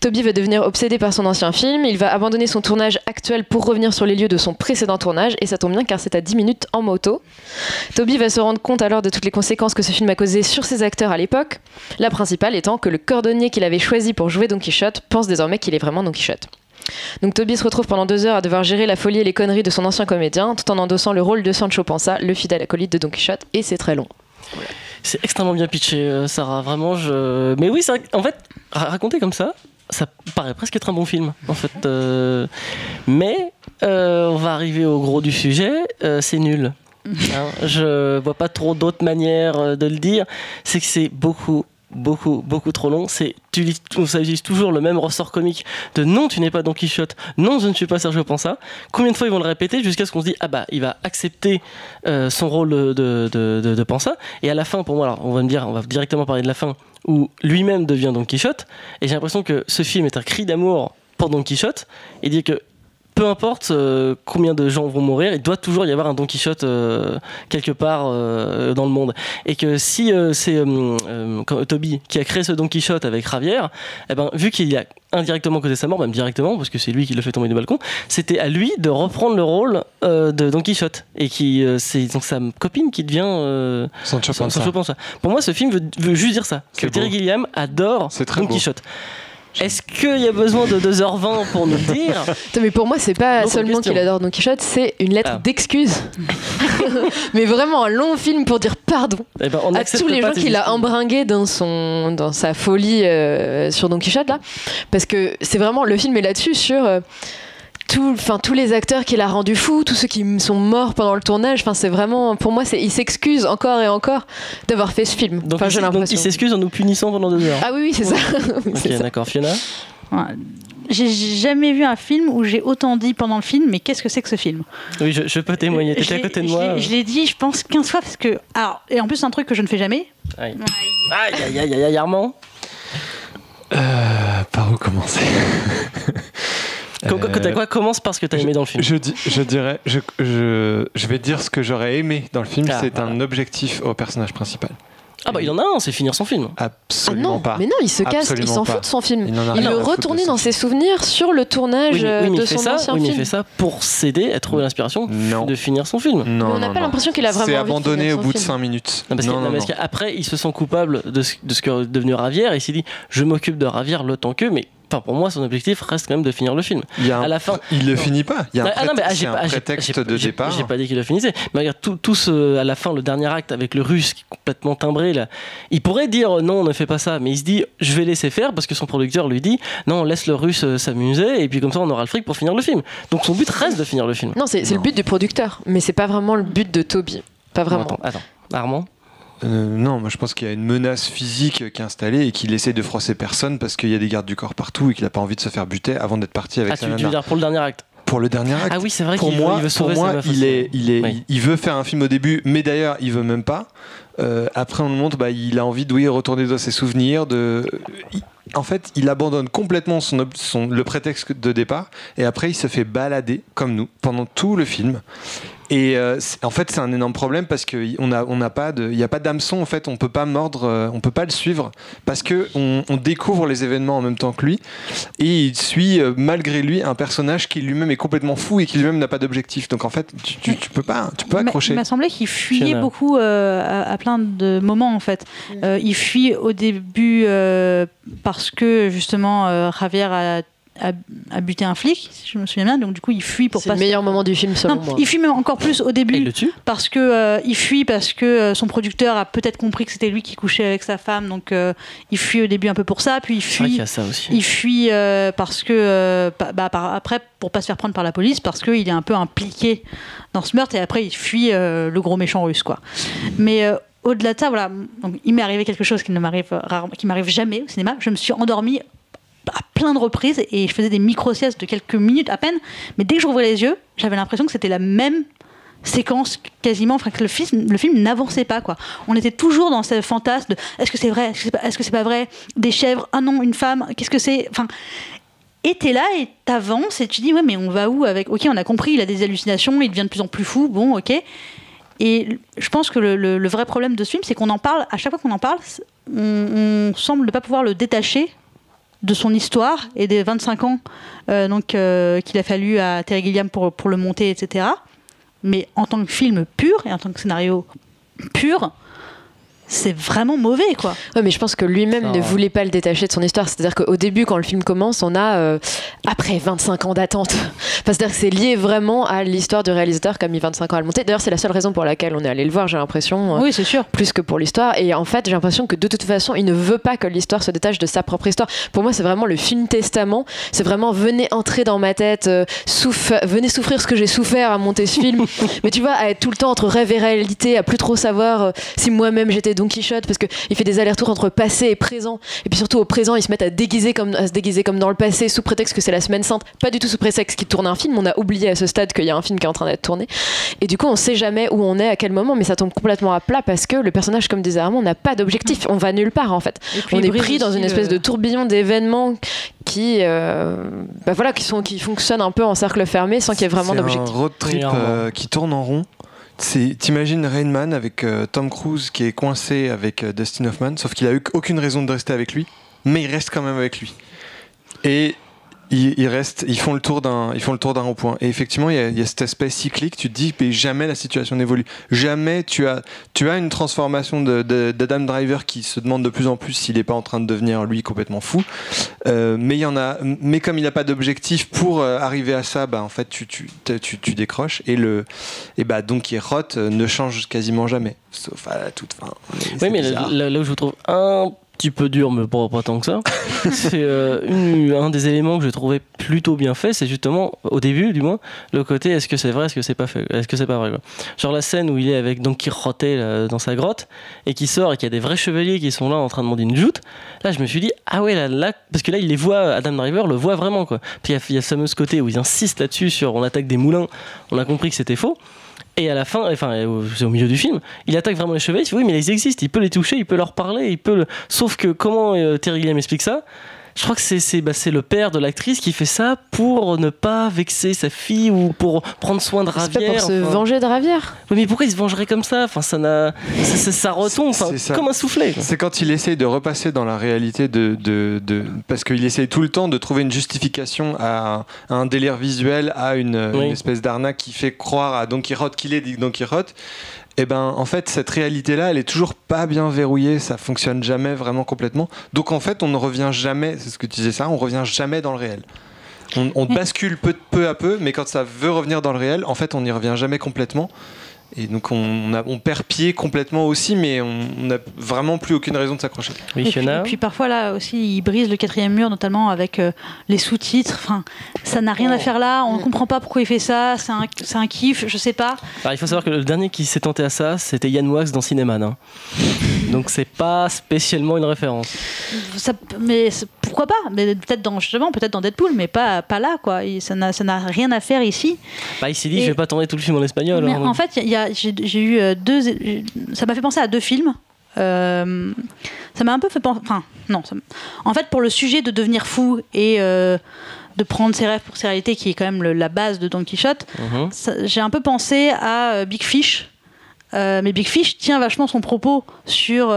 Toby va devenir obsédé par son ancien film. Il va abandonner son tournage actuel pour revenir sur les lieux de son précédent tournage. Et ça tombe bien car c'est à 10 minutes en moto. Toby va se rendre compte alors de toutes les conséquences que ce film a causées sur ses acteurs à l'époque. La principale étant que le cordonnier qu'il avait choisi pour jouer Don Quichotte pense désormais qu'il est vraiment Don Quichotte. Donc Toby se retrouve pendant deux heures à devoir gérer la folie et les conneries de son ancien comédien, tout en endossant le rôle de Sancho Panza, le fidèle acolyte de Don Quichotte, et c'est très long. C'est extrêmement bien pitché, euh, Sarah. Vraiment, je. Mais oui, vrai en fait, ra- raconté comme ça, ça paraît presque être un bon film, en fait. euh, Mais euh, on va arriver au gros du sujet. euh, c'est nul. Hein, je vois pas trop d'autres manières de le dire. C'est que c'est beaucoup. Beaucoup, beaucoup trop long. C'est, ça utilise toujours le même ressort comique de non, tu n'es pas Don Quichotte, non, je ne suis pas Sergio Panza. Combien de fois ils vont le répéter jusqu'à ce qu'on se dise ah bah il va accepter euh, son rôle de, de, de. Et à la fin, pour moi, alors on va me dire, on va directement parler de la fin, où lui-même devient Don Quichotte. Et j'ai l'impression que ce film est un cri d'amour pour Don Quichotte et dit que peu importe euh, combien de gens vont mourir, il doit toujours y avoir un Don Quichotte euh, quelque part euh, dans le monde. Et que si c'est Toby qui a créé ce Don Quichotte avec Javier, eh ben, vu qu'il a indirectement causé sa mort, même directement, parce que c'est lui qui le fait tomber du balcon, c'était à lui de reprendre le rôle euh, de Don Quichotte. Et qui, euh, c'est donc sa copine qui devient euh, Sancho Panza. Pour moi, ce film veut, veut juste dire ça. Que C'est Terry beau. Gilliam adore Don beau. Quichotte. Est-ce qu'il y a besoin de 2h20 pour nous le dire Mais pour moi, c'est pas seulement qu'il adore Don Quichotte, c'est une lettre Ah. d'excuse. mais vraiment un long film pour dire pardon Eh ben, on à tous les gens qu'il a embringués dans, son, dans sa folie euh, sur Don Quichotte, là. Parce que c'est vraiment, le film est là-dessus sur euh, tout, enfin, tous les acteurs qu'il a rendus fous, tous ceux qui sont morts pendant le tournage. Enfin, c'est vraiment, pour moi, c'est, il s'excuse encore et encore d'avoir fait ce film. Donc, j'ai donc, il l'impression. s'excuse en nous punissant pendant deux heures. Ah oui, oui, c'est ça. ok, d'accord. Fiona Ouais. J'ai jamais vu un film où j'ai autant dit pendant le film, mais qu'est-ce que c'est que ce film? Oui, je, je peux témoigner. T'étais à l'ai- côté de moi. Je l'ai dit, je pense, 15 fois, parce que. Alors, et en plus, c'est un truc que je ne fais jamais. Aïe, aïe, aïe, aïe, aïe, aïe, Armand. Euh, par où commencer? Euh, quoi Commence par ce que t'as aimé dans le film. je, dirais, je, je, je vais dire ce que j'aurais aimé dans le film. Ah, c'est voilà. un objectif au personnage principal. Ah bah il en a un, c'est finir son film. Ah Absolument non, pas. mais non, il se casse, il s'en fout de son film. Il Il veut retourner dans ses souvenirs sur le tournage Oui, mais, oui, mais de son ça. ancien Oui, mais il film. fait ça pour s'aider à trouver l'inspiration Non. de finir son film. Non, Mais on n'a pas l'impression qu'il a vraiment C'est abandonné au bout de film. 5 minutes. Non, parce non, que- non, non, parce non. qu'après, il se sent coupable de ce, de ce que est devenu Ravière et il s'est dit je m'occupe de Ravière le temps que, mais enfin, pour moi, son objectif reste quand même de finir le film. Il, y a un- à la fin- il le finit pas. Il y a un, Ah, non, mais, ah, prét- j'ai c'est un pas- prétexte de départ. J'ai pas dit qu'il le finissait. Mais regarde, tout, tout ce- à la fin, le dernier acte avec le russe qui est complètement timbré, là, il pourrait dire non, on ne fait pas ça, mais il se dit je vais laisser faire parce que son producteur lui dit non, laisse le russe euh, s'amuser et puis comme ça on aura le fric pour finir le film. Donc son but reste de finir le film. Non, c'est le Non. but du producteur, mais c'est pas vraiment le but de Toby. Pas vraiment. Attends, attends. Armand? Euh, non, moi je pense qu'il y a une menace physique qui est installée et qu'il essaie de froisser personne parce qu'il y a des gardes du corps partout et qu'il n'a pas envie de se faire buter avant d'être parti avec Ah, sa tu, tu veux nana. dire pour le dernier acte? Pour le dernier acte. Ah oui, c'est vrai pour veut, moi, il veut pour moi il, aussi. est, il, est, Oui. il veut faire un film au début, mais d'ailleurs, il veut même pas. Euh, après, on nous montre, bah, il a envie de oui, retourner dans ses souvenirs. De... il- En fait, il abandonne complètement son, son- le prétexte de départ, et après, il se fait balader, comme nous, pendant tout le film. Et euh, en fait, c'est un énorme problème parce qu'on n'a on pas de, il n'y a pas d'hameçon en fait, on peut pas mordre, euh, on peut pas le suivre parce que on, on découvre les événements en même temps que lui et il suit euh, malgré lui un personnage qui lui-même est complètement fou et qui lui-même n'a pas d'objectif. Donc en fait, tu, tu, tu peux pas, tu peux Il accrocher. Il m'a semblé qu'il fuyait Fiona. beaucoup euh, à, à plein de moments en fait. Euh, il fuit au début euh, parce que justement euh, Javier a, a, a buté un flic, si je me souviens bien. Donc du coup, il fuit pour C'est pas. le meilleur moment du film selon Non, moi. il fuit même encore plus au Et il début le tue parce que euh, il fuit parce que euh, son producteur a peut-être compris que c'était lui qui couchait avec sa femme, donc euh, il fuit au début un peu pour ça, puis il C'est vrai qu'il fuit y a ça aussi. il fuit euh, parce que euh, bah, par- après pour pas se faire prendre par la police parce qu'il est un peu impliqué dans ce meurtre et après il fuit euh, le gros méchant russe quoi. Mais euh, au-delà de ça, voilà, donc, il m'est arrivé quelque chose qui ne m'arrive rarement, qui m'arrive jamais au cinéma. Je me suis endormie à plein de reprises et je faisais des micro-siestes de quelques minutes à peine. Mais dès que j'ouvrais les yeux, j'avais l'impression que c'était la même séquence quasiment, enfin que le film, le film n'avançait pas quoi. On était toujours dans ce fantasme de est-ce que c'est vrai, est-ce que c'est pas, vrai, des chèvres, ah non une femme, qu'est-ce que c'est, enfin. Et t'es là et t'avances et tu dis ouais mais on va où avec? Ok on a compris il a des hallucinations il devient de plus en plus fou bon ok et je pense que le, vrai problème de ce film c'est qu'on en parle à chaque fois qu'on en parle on semble ne pas pouvoir le détacher de son histoire et des 25 ans euh, donc euh, qu'il a fallu à Terry Gilliam pour, pour le monter etc mais en tant que film pur et en tant que scénario pur c'est vraiment mauvais quoi Ouais, mais je pense que lui-même Ça, ne voulait pas le détacher de son histoire. C'est-à-dire qu'au début, quand le film commence, on a euh, après 25 ans d'attente. Enfin, c'est-à-dire que c'est lié vraiment à l'histoire du réalisateur qui a mis 25 ans à le monter. D'ailleurs, c'est la seule raison pour laquelle on est allé le voir, j'ai l'impression. euh, oui c'est sûr plus que pour l'histoire. Et en fait, j'ai l'impression que de toute façon, il ne veut pas que l'histoire se détache de sa propre histoire. Pour moi, c'est vraiment le film testament. C'est vraiment venez entrer dans ma tête, euh, souff- venez souffrir ce que j'ai souffert à monter ce film. Mais tu vois, à être tout le temps entre rêve et réalité, à plus trop savoir euh, si moi-même j'étais Don Quichotte, parce qu'il fait des allers-retours entre passé et présent. Et puis surtout au présent, ils se mettent à déguiser comme à se déguiser comme dans le passé, sous prétexte que c'est la semaine sainte. Pas du tout sous prétexte qu'ils tournent un film. On a oublié à ce stade qu'il y a un film qui est en train d'être tourné. Et du coup, on sait jamais où on est, à quel moment, mais ça tombe complètement à plat parce que le personnage, comme disait Armand, n'a pas d'objectif. On va nulle part en fait. On est pris dans une espèce le- de tourbillon d'événements qui, euh, bah voilà, qui sont, qui fonctionnent un peu en cercle fermé sans qu'il y ait vraiment d'objectif. un road trip euh, qui tourne en rond. T'imagines Rain Man avec euh, Tom Cruise qui est coincé avec euh, Dustin Hoffman, sauf qu'il a eu aucune raison de rester avec lui, mais il reste quand même avec lui. Ils, ils restent, ils font le tour d'un, ils font le tour d'un rond-point. Et effectivement, il y, a, il y a cet aspect cyclique. Tu te dis, mais jamais la situation n'évolue. Jamais tu as, tu as une transformation d'Adam Driver qui se demande de plus en plus s'il n'est pas en train de devenir lui complètement fou. Euh, mais il y en a, mais comme il n'a pas d'objectif pour euh, arriver à ça, bah en fait tu, tu, tu, tu décroches et le et bah Don Quichotte euh, ne change quasiment jamais, sauf à la toute fin. Oui, mais là où je vous trouve un petit peu dur, mais pas, pas tant que ça, c'est euh, un des éléments que j'ai trouvé plutôt bien fait, c'est justement, au début du moins, le côté est-ce que c'est vrai, est-ce que c'est pas fait, est-ce que c'est pas vrai. Quoi. Genre la scène où il est avec Don Quichotte là, dans sa grotte et qui sort et qu'il y a des vrais chevaliers qui sont là en train de demander une joute, là je me suis dit, ah ouais, là, là parce que là il les voit, Adam Driver le voit vraiment quoi. Puis il y a- il y, a ce fameux côté où ils insistent là-dessus sur on attaque des moulins, on a compris que c'était faux. Et à la fin, enfin, au- c'est au milieu du film, il attaque vraiment les chevaliers. Il fait, oui, mais ils existent. Il peut les toucher, il peut leur parler, il peut. le- Sauf que comment euh, Terry Gilliam explique ça? Je crois que c'est c'est bah, c'est le père de l'actrice qui fait ça pour ne pas vexer sa fille ou pour prendre soin de C'est pas Ravière. pour se enfin. venger de Ravière. Oui, mais pourquoi il se vengerait comme ça? Enfin, ça n'a, ça, ça- ça retombe, enfin, C'est ça. comme un soufflet. C'est quand il essaye de repasser dans la réalité de, de, de- parce qu'il essaye tout le temps de trouver une justification à un, à un délire visuel, à une, Oui. une espèce d'arnaque qui fait croire à Don Quichotte qu'il est Don Quichotte. Et ben en fait cette réalité là elle est toujours pas bien verrouillée, ça fonctionne jamais vraiment complètement. Donc en fait on ne revient jamais, c'est ce que tu disais ça, on revient jamais dans le réel. On, on bascule peu, peu à peu, mais quand ça veut revenir dans le réel, en fait on n'y revient jamais complètement. Et donc on, on a- on perd pied complètement aussi, mais on n'a vraiment plus aucune raison de s'accrocher. Oui, Et puis, et puis parfois là aussi, il brise le quatrième mur, notamment avec euh, les sous-titres. Enfin, ça n'a rien à faire là. On ne comprend pas pourquoi il fait ça. C'est un, c'est un kiff, je sais pas. Alors, il faut savoir que le dernier qui s'est tenté à ça, c'était Yann Wax dans Cinéman. hein. Donc c'est pas spécialement une référence. Ça- mais pourquoi pas? Mais peut-être dans justement, peut-être dans Deadpool, mais pas pas là quoi. Ça n'a ça n'a rien à faire ici. Bah, il s'est dit, Et- je vais pas tourner tout le film en espagnol. Mais hein. en fait, il y a- j'ai eu euh, deux. Ça m'a fait penser à deux films. Euh, ça m'a un peu fait penser. Enfin, non. ça en fait, pour le sujet de devenir fou et euh, de prendre ses rêves pour ses réalités, qui est quand même le- la base de Don Quichotte, Mhm. ça- j'ai un peu pensé à Big Fish. Euh, mais Big Fish tient vachement son propos sur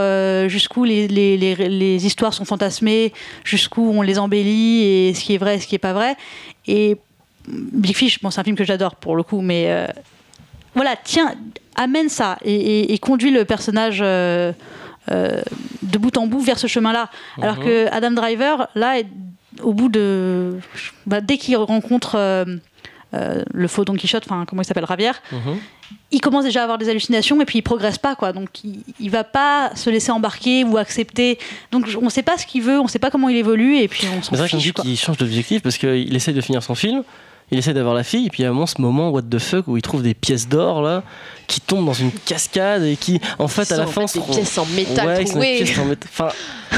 jusqu'où les, les, les, les histoires sont fantasmées, jusqu'où on les embellit et ce qui est vrai et ce qui est pas vrai. Et Big Fish, bon, c'est un film que j'adore pour le coup, mais voilà, tiens, amène ça et, et- et conduit le personnage euh, euh, de bout en bout vers ce chemin-là. Alors Mhm. que Adam Driver, là, est- au bout de. bah, dès qu'il rencontre euh, euh, le faux Don Quichotte, enfin, comment il s'appelle, Ravière, Mhm. il commence déjà à avoir des hallucinations et puis il progresse pas quoi donc il, il va pas se laisser embarquer ou accepter donc on sait pas ce qu'il veut on sait pas comment il évolue et puis on s'en Mais c'est vrai fiche qu'il change d'objectif parce qu'il essaye de finir son film, il essaie d'avoir la fille, et puis il y a ce moment what the fuck où il trouve des pièces d'or là qui tombent dans une cascade et qui en fait à la fin des pièces en métal ouais, des pièces en métal. Enfin,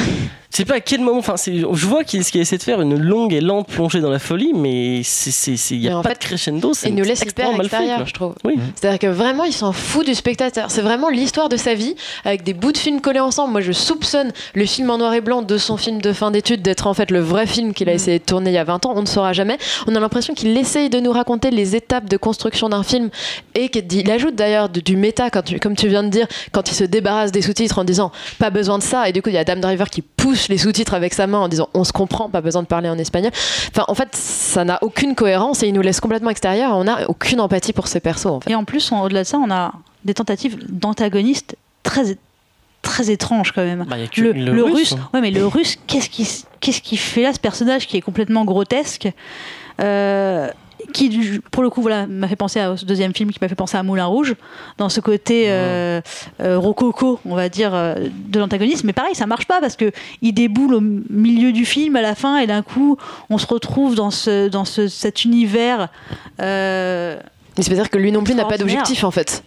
je sais pas à quel moment. Enfin, je vois qu'il ce qu'il essaie de faire une longue et lente plongée dans la folie, mais il y Mais a en pas fait, de crescendo. C'est Il nous laisse hyper extrêmement mal fait, extérieur, quoi. je trouve. Oui. C'est-à-dire que vraiment, il s'en fout du spectateur. C'est vraiment l'histoire de sa vie, avec des bouts de films collés ensemble. Moi, je soupçonne le film en noir et blanc de son film de fin d'études d'être en fait le vrai film qu'il a Mm. essayé de tourner il y a 20 ans. On ne saura jamais. On a l'impression qu'il essaye de nous raconter les étapes de construction d'un film et qu'il ajoute d'ailleurs du, du méta, quand tu- comme tu viens de dire, quand il se débarrasse des sous-titres en disant pas besoin de ça. Et du coup, il y a Adam Driver qui pousse les sous-titres avec sa main en disant on se comprend, pas besoin de parler en espagnol. Enfin, en fait, ça n'a aucune cohérence et il nous laisse complètement extérieur. On n'a aucune empathie pour ces persos. En fait. et en plus au-delà de ça on a des tentatives d'antagonistes très très étranges quand même Bah, il y a que le, le le russe, russe, hein. ouais mais le russe qu'est-ce qui qu'est-ce qu'il fait là ce personnage qui est complètement grotesque? Euh, qui pour le coup voilà m'a fait penser à- au deuxième film qui m'a fait penser à Moulin Rouge dans ce côté euh, euh, rococo on va dire euh, de l'antagoniste. Mais pareil ça marche pas parce que il déboule au milieu du film à la fin et d'un coup on se retrouve dans ce dans ce, cet univers euh, Mais c'est-à-dire que lui non plus n'a pas d'objectif en fait.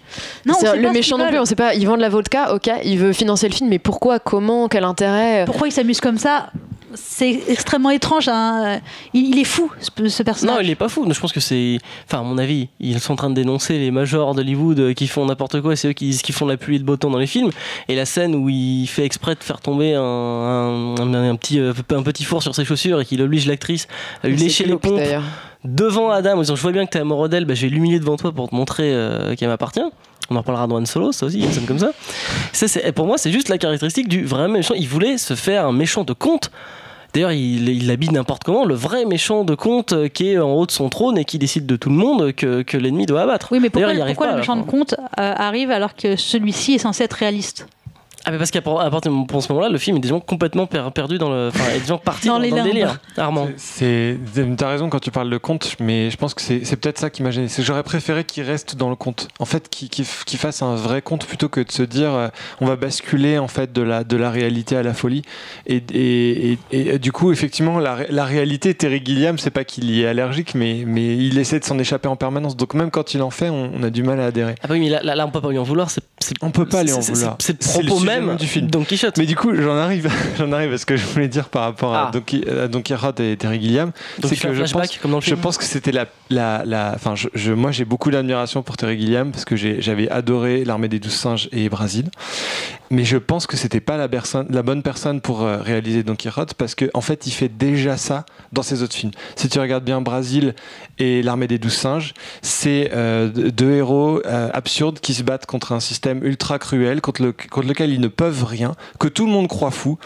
non, le ce méchant non plus, on sait pas. Il vend de la vodka, ok, il veut financer le film, mais pourquoi, comment, quel intérêt? Pourquoi il s'amuse comme ça? C'est extrêmement étrange hein. il, il est fou ce, ce personnage Non, il est pas fou. Je pense que c'est. Enfin, à mon avis, ils sont en train de dénoncer les majors d'Hollywood euh, qui font n'importe quoi. C'est eux qui, qui font la pluie de beau temps dans les films. Et la scène où il fait exprès de faire tomber un, un, un- un petit, euh, un petit four sur ses chaussures et qu'il oblige l'actrice à lui lécher les pompes d'ailleurs. devant Adam en disant Je vois bien que t'es amoureux d'elle, bah, je vais l'humilier devant toi pour te montrer euh, qu'elle m'appartient. On en reparlera dans Han Solo, ça aussi, il y a une scène comme ça. c'est- pour moi, c'est juste la caractéristique du vrai méchant. Il voulait se faire un méchant de conte. D'ailleurs, il, il l'habille n'importe comment, le vrai méchant de conte euh, qui est en haut de son trône et qui décide de tout le monde que, que l'ennemi doit abattre. Oui, mais pourquoi, pas, le méchant de compte euh, arrive alors que celui-ci est censé être réaliste? Ah, mais parce qu'à partir de pour ce moment-là, le film est déjà complètement per- perdu dans le. Enfin, est déjà parti Dans dans, les dans le délire. Armand. C'est, t'as raison quand tu parles de conte, mais je pense que c'est, c'est peut-être ça qui m'a gêné. C'est que j'aurais préféré qu'il reste dans le conte. En fait, qu'il, qu'il fasse un vrai conte plutôt que de se dire euh, on va basculer en fait de la, de la réalité à la folie. Et, et, et- et, du coup, effectivement, la, la réalité, Terry Gilliam, c'est pas qu'il y est allergique, mais, mais il essaie de s'en échapper en permanence. Donc même quand il en fait, on, on a du mal à adhérer. Ah, bah oui, mais là, là, là, on peut pas lui en vouloir. C'est, c'est- On peut pas lui en vouloir. C'est, le propos même même du film. Don Quichotte. Mais du coup, j'en arrive, j'en arrive à ce que je voulais dire par rapport à Ah. Don, à Don Quichotte et Terry Gilliam. C'est que je pense- comme dans le Je film. pense que c'était la, la, la, je, je- moi j'ai beaucoup d'admiration pour Terry Gilliam parce que j'avais adoré l'armée des douze singes et Brésil, mais je pense que c'était pas la, bonne personne pour euh, réaliser Don Quichotte parce que en fait il fait déjà ça dans ses autres films. Si tu regardes bien Brésil et l'armée des douze singes, c'est euh, deux héros euh, absurdes qui se battent contre un système ultra cruel contre, contre lequel ils ne peuvent rien, que tout le monde croit fou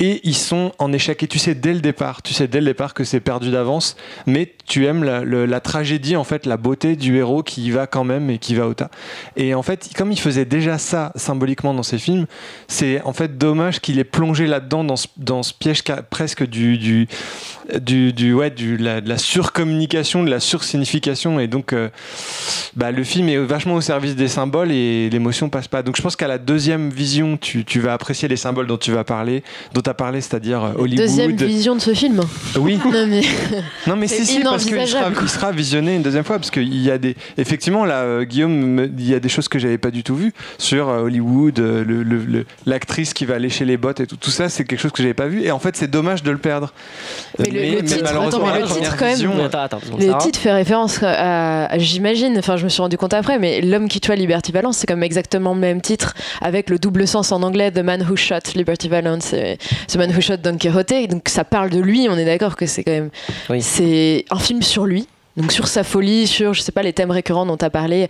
et ils sont en échec. Et tu sais dès le départ, tu sais dès le départ que c'est perdu d'avance, mais tu aimes la, le- la tragédie, en fait, la beauté du héros qui y va quand même et qui va au tas. Et en fait, comme il faisait déjà ça symboliquement dans ses films, c'est en fait dommage qu'il ait plongé là-dedans dans ce, dans ce piège presque du, du, du, du- ouais, du, la, de la surcommunication, de la sursignification. Et donc, euh, bah, le film est vachement au service des symboles et l'émotion passe pas. Donc, je pense qu'à la deuxième vision, tu, tu vas apprécier les symboles dont tu vas parler, dont tu as parlé, c'est-à-dire euh, Hollywood. Deuxième vision de ce film. Oui, Non mais non mais C'est si, parce qu'il sera, sera visionné une deuxième fois parce qu'il y a des effectivement là euh, Guillaume me- il y a des choses que j'avais pas du tout vues sur euh, Hollywood euh, le- le- le- l'actrice qui va lécher les bottes et tout. Tout ça c'est quelque chose que j'avais pas vu. Et en fait c'est dommage de le perdre. Mais le- le titre- malheureusement, attends, mais le titre, quand même, vision, Mais attends, attends, attends, Le titre fait référence à, à- j'imagine, enfin je me suis rendu compte après, mais L'homme qui tua Liberty Valance, c'est comme exactement le même titre, avec le double sens en anglais, The Man Who Shot Liberty Valance, et The Man Who Shot Don Quixote, donc ça parle de lui, on est d'accord que c'est quand même... Oui. C'est film sur lui. Donc sur sa folie, sur je sais pas les thèmes récurrents dont tu as parlé.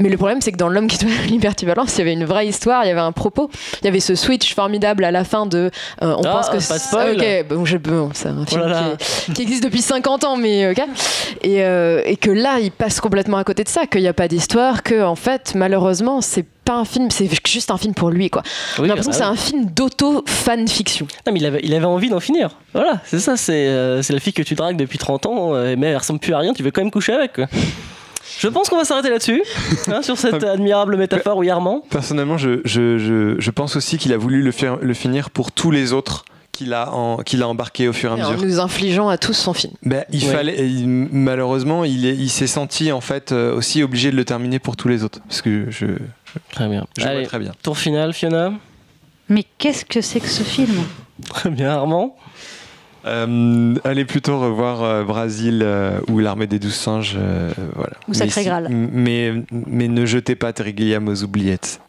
Mais le problème c'est que dans l'homme qui tua Liberty Valance, il y avait une vraie histoire, il y avait un propos. Il y avait ce switch formidable à la fin de euh, on Ah, pense que c'est-. OK, bon, je bon, c'est un film Oh là. qui, est- qui existe depuis 50 ans mais OK. Et, euh, et que là, il passe complètement à côté de ça, qu'il n'y a pas d'histoire, que en fait, malheureusement, c'est pas un film, c'est juste un film pour lui, quoi. On Oui, a l'impression que c'est un film d'auto-fan-fiction. Non, mais il avait, il avait envie d'en finir. Voilà, c'est ça, c'est euh, la fille que tu dragues depuis 30 ans, euh, mais elle ressemble plus à rien, tu veux quand même coucher avec. Quoi. Je pense qu'on va s'arrêter là-dessus, hein, sur cette admirable métaphore, oui, Armand. personnellement je, je, je, je pense aussi qu'il a voulu le, faire, le finir pour tous les autres qu'il a, en- a embarqué au fur et à Et en mesure nous infligeant à tous son film. Ben, il Ouais. fallait, il- malheureusement, il, est- il s'est senti en fait euh, aussi obligé de le terminer pour tous les autres. Parce que je, Très bien. je vois très bien. tour final, Fiona. Mais qu'est-ce que c'est que ce film Très bien, Armand. Euh, allez plutôt revoir euh, Brasil euh, ou l'armée des douze singes. euh, voilà. Ou Sacré mais, Graal. mais, mais ne jetez pas Terry Gilliam aux oubliettes.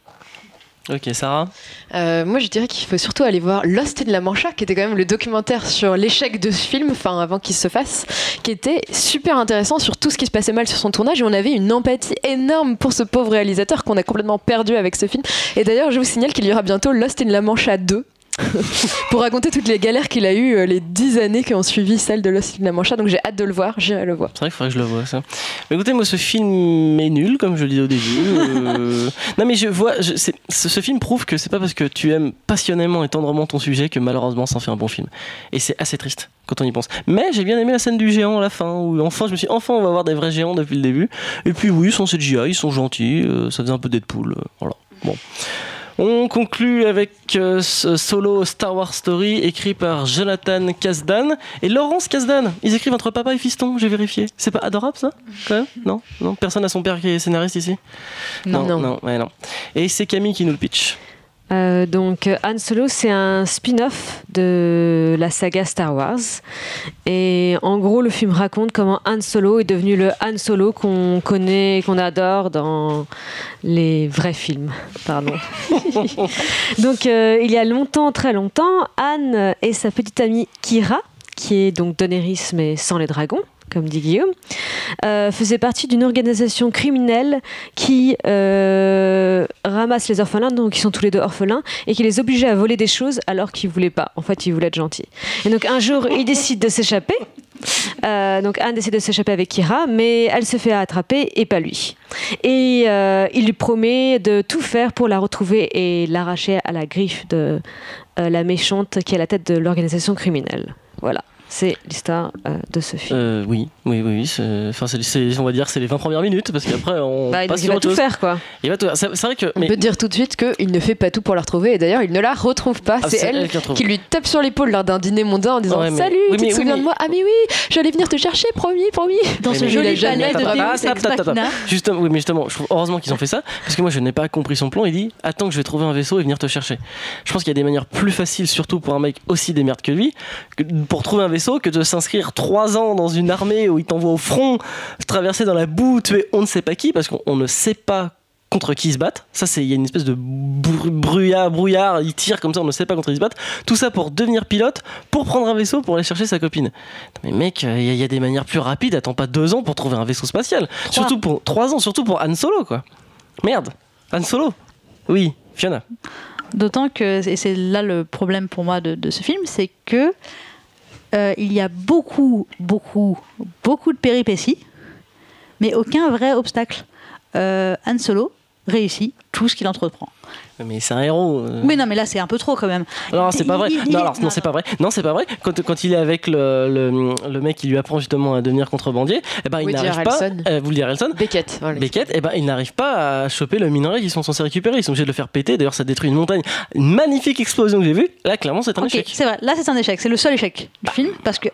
Ok, Sarah. Euh, moi, je dirais qu'il faut surtout aller voir Lost in La Mancha, qui était quand même le documentaire sur l'échec de ce film, enfin avant qu'il se fasse, qui était super intéressant sur tout ce qui se passait mal sur son tournage. Et on avait une empathie énorme pour ce pauvre réalisateur qu'on a complètement perdu avec ce film. Et d'ailleurs, je vous signale qu'il y aura bientôt Lost in La Mancha 2. pour raconter toutes les galères qu'il a eues euh, les dix années qui ont suivi celle de Lost in La Mancha. Donc j'ai hâte de le voir, j'irai le voir. C'est vrai qu'il faudrait que je le voie, ça. Mais écoutez, moi, ce film est nul, comme je le disais au début. Euh, non, mais je vois. je- ce film prouve que c'est pas parce que tu aimes passionnément et tendrement ton sujet que malheureusement ça en fait un bon film. Et c'est assez triste quand on y pense. Mais j'ai bien aimé la scène du géant à la fin, où enfin, je me suis dit, enfin, on va voir des vrais géants depuis le début. Et puis, oui, ils sont CGI, ils sont gentils, euh, ça faisait un peu Deadpool. euh, voilà. Bon. On conclut avec euh, ce solo Star Wars Story écrit par Jonathan Kasdan et Laurence Kasdan. Ils écrivent entre papa et fiston, j'ai vérifié. C'est pas adorable ça quand même? Non Non Personne n'a son père qui est scénariste ici? Non. non, ouais, non. Et c'est Camille qui nous le pitch. Euh, donc Han Solo, c'est un spin-off de la saga Star Wars. Et en gros, le film raconte comment Han Solo est devenu le Han Solo qu'on connaît, qu'on adore dans les vrais films. Pardon. donc euh, il y a longtemps, très longtemps, Han et sa petite amie Kira, qui est donc Daenerys mais sans les dragons, comme dit Guillaume, euh, faisaient partie d'une organisation criminelle qui euh, ramasse les orphelins, donc ils sont tous les deux orphelins, et qui les obligeait à voler des choses alors qu'ils voulaient pas. En fait, ils voulaient être gentils. Et donc un jour, ils décident de s'échapper. Euh, donc Anne décide de s'échapper avec Kira, mais elle se fait attraper et pas lui. Et il lui promet de tout faire pour la retrouver et l'arracher à la griffe de la méchante qui est à la tête de l'organisation criminelle. Voilà. C'est l'histoire euh, de ce film. Euh, oui, oui, oui. Enfin, c'est, c'est- on va dire c'est les 20 premières minutes parce qu'après on Bah, passe il sur va tout chose. faire, quoi. Il va tout faire. C'est, c'est vrai que. On Mais, peut dire tout de suite qu'il ne fait pas tout pour la retrouver. Et d'ailleurs, il ne la retrouve pas. Ah, c'est elle qui lui tape sur l'épaule lors d'un dîner mondain en disant Ouais, mais- Salut, oui, tu mais- te oui, souviens mais- de moi Ah, mais oui, j'allais venir te chercher, promis, promis. Dans ce mais joli il a jamais palais de Ah. Justement, oui, mais justement, heureusement qu'ils ont fait ça, parce que moi je n'ai pas compris son plan. Il dit Attends que je vais trouver un vaisseau et venir te chercher. Je pense qu'il y a des manières plus faciles, surtout pour un mec aussi des merdes que lui, pour trouver un vaisseau, que de s'inscrire trois ans dans une armée où il t'envoie au front, traverser dans la boue, tuer on ne sait pas qui, parce qu'on on ne sait pas contre qui ils se battent. Ça, c'est il y a une espèce de br- brouillard, brouillard. Ils tirent comme ça, on ne sait pas contre qui ils se battent. Tout ça pour devenir pilote, pour prendre un vaisseau, pour aller chercher sa copine. Mais mec, euh, il y, a- il y a des manières plus rapides. Attends pas deux ans pour trouver un vaisseau spatial. Surtout pour trois ans, surtout pour Han Solo, quoi. Merde, Han Solo. Oui, Fiona. D'autant que, et c'est là le problème pour moi de, de ce film, c'est que euh, il y a beaucoup, beaucoup, beaucoup de péripéties, mais aucun vrai obstacle. Euh, Han Solo réussit tout ce qu'il entreprend. Mais c'est un héros. euh. Oui, non, mais là, c'est un peu trop quand même. Non, c'est pas vrai. Il- il- Non, il- alors, non, c'est pas vrai. Non, c'est pas vrai. Quand, quand il est avec le, le, le mec qui lui apprend justement à devenir contrebandier, eh ben, il n'arrive pas. Euh. Beckett. voilà. Beckett, eh ben, il n'arrive pas à choper le minerai qu'ils sont censés récupérer. Ils sont obligés de le faire péter. D'ailleurs, ça détruit une montagne. Une magnifique explosion que j'ai vue. Là, clairement, c'est un échec. c'est vrai. Là, c'est un échec. C'est le seul échec du film parce que,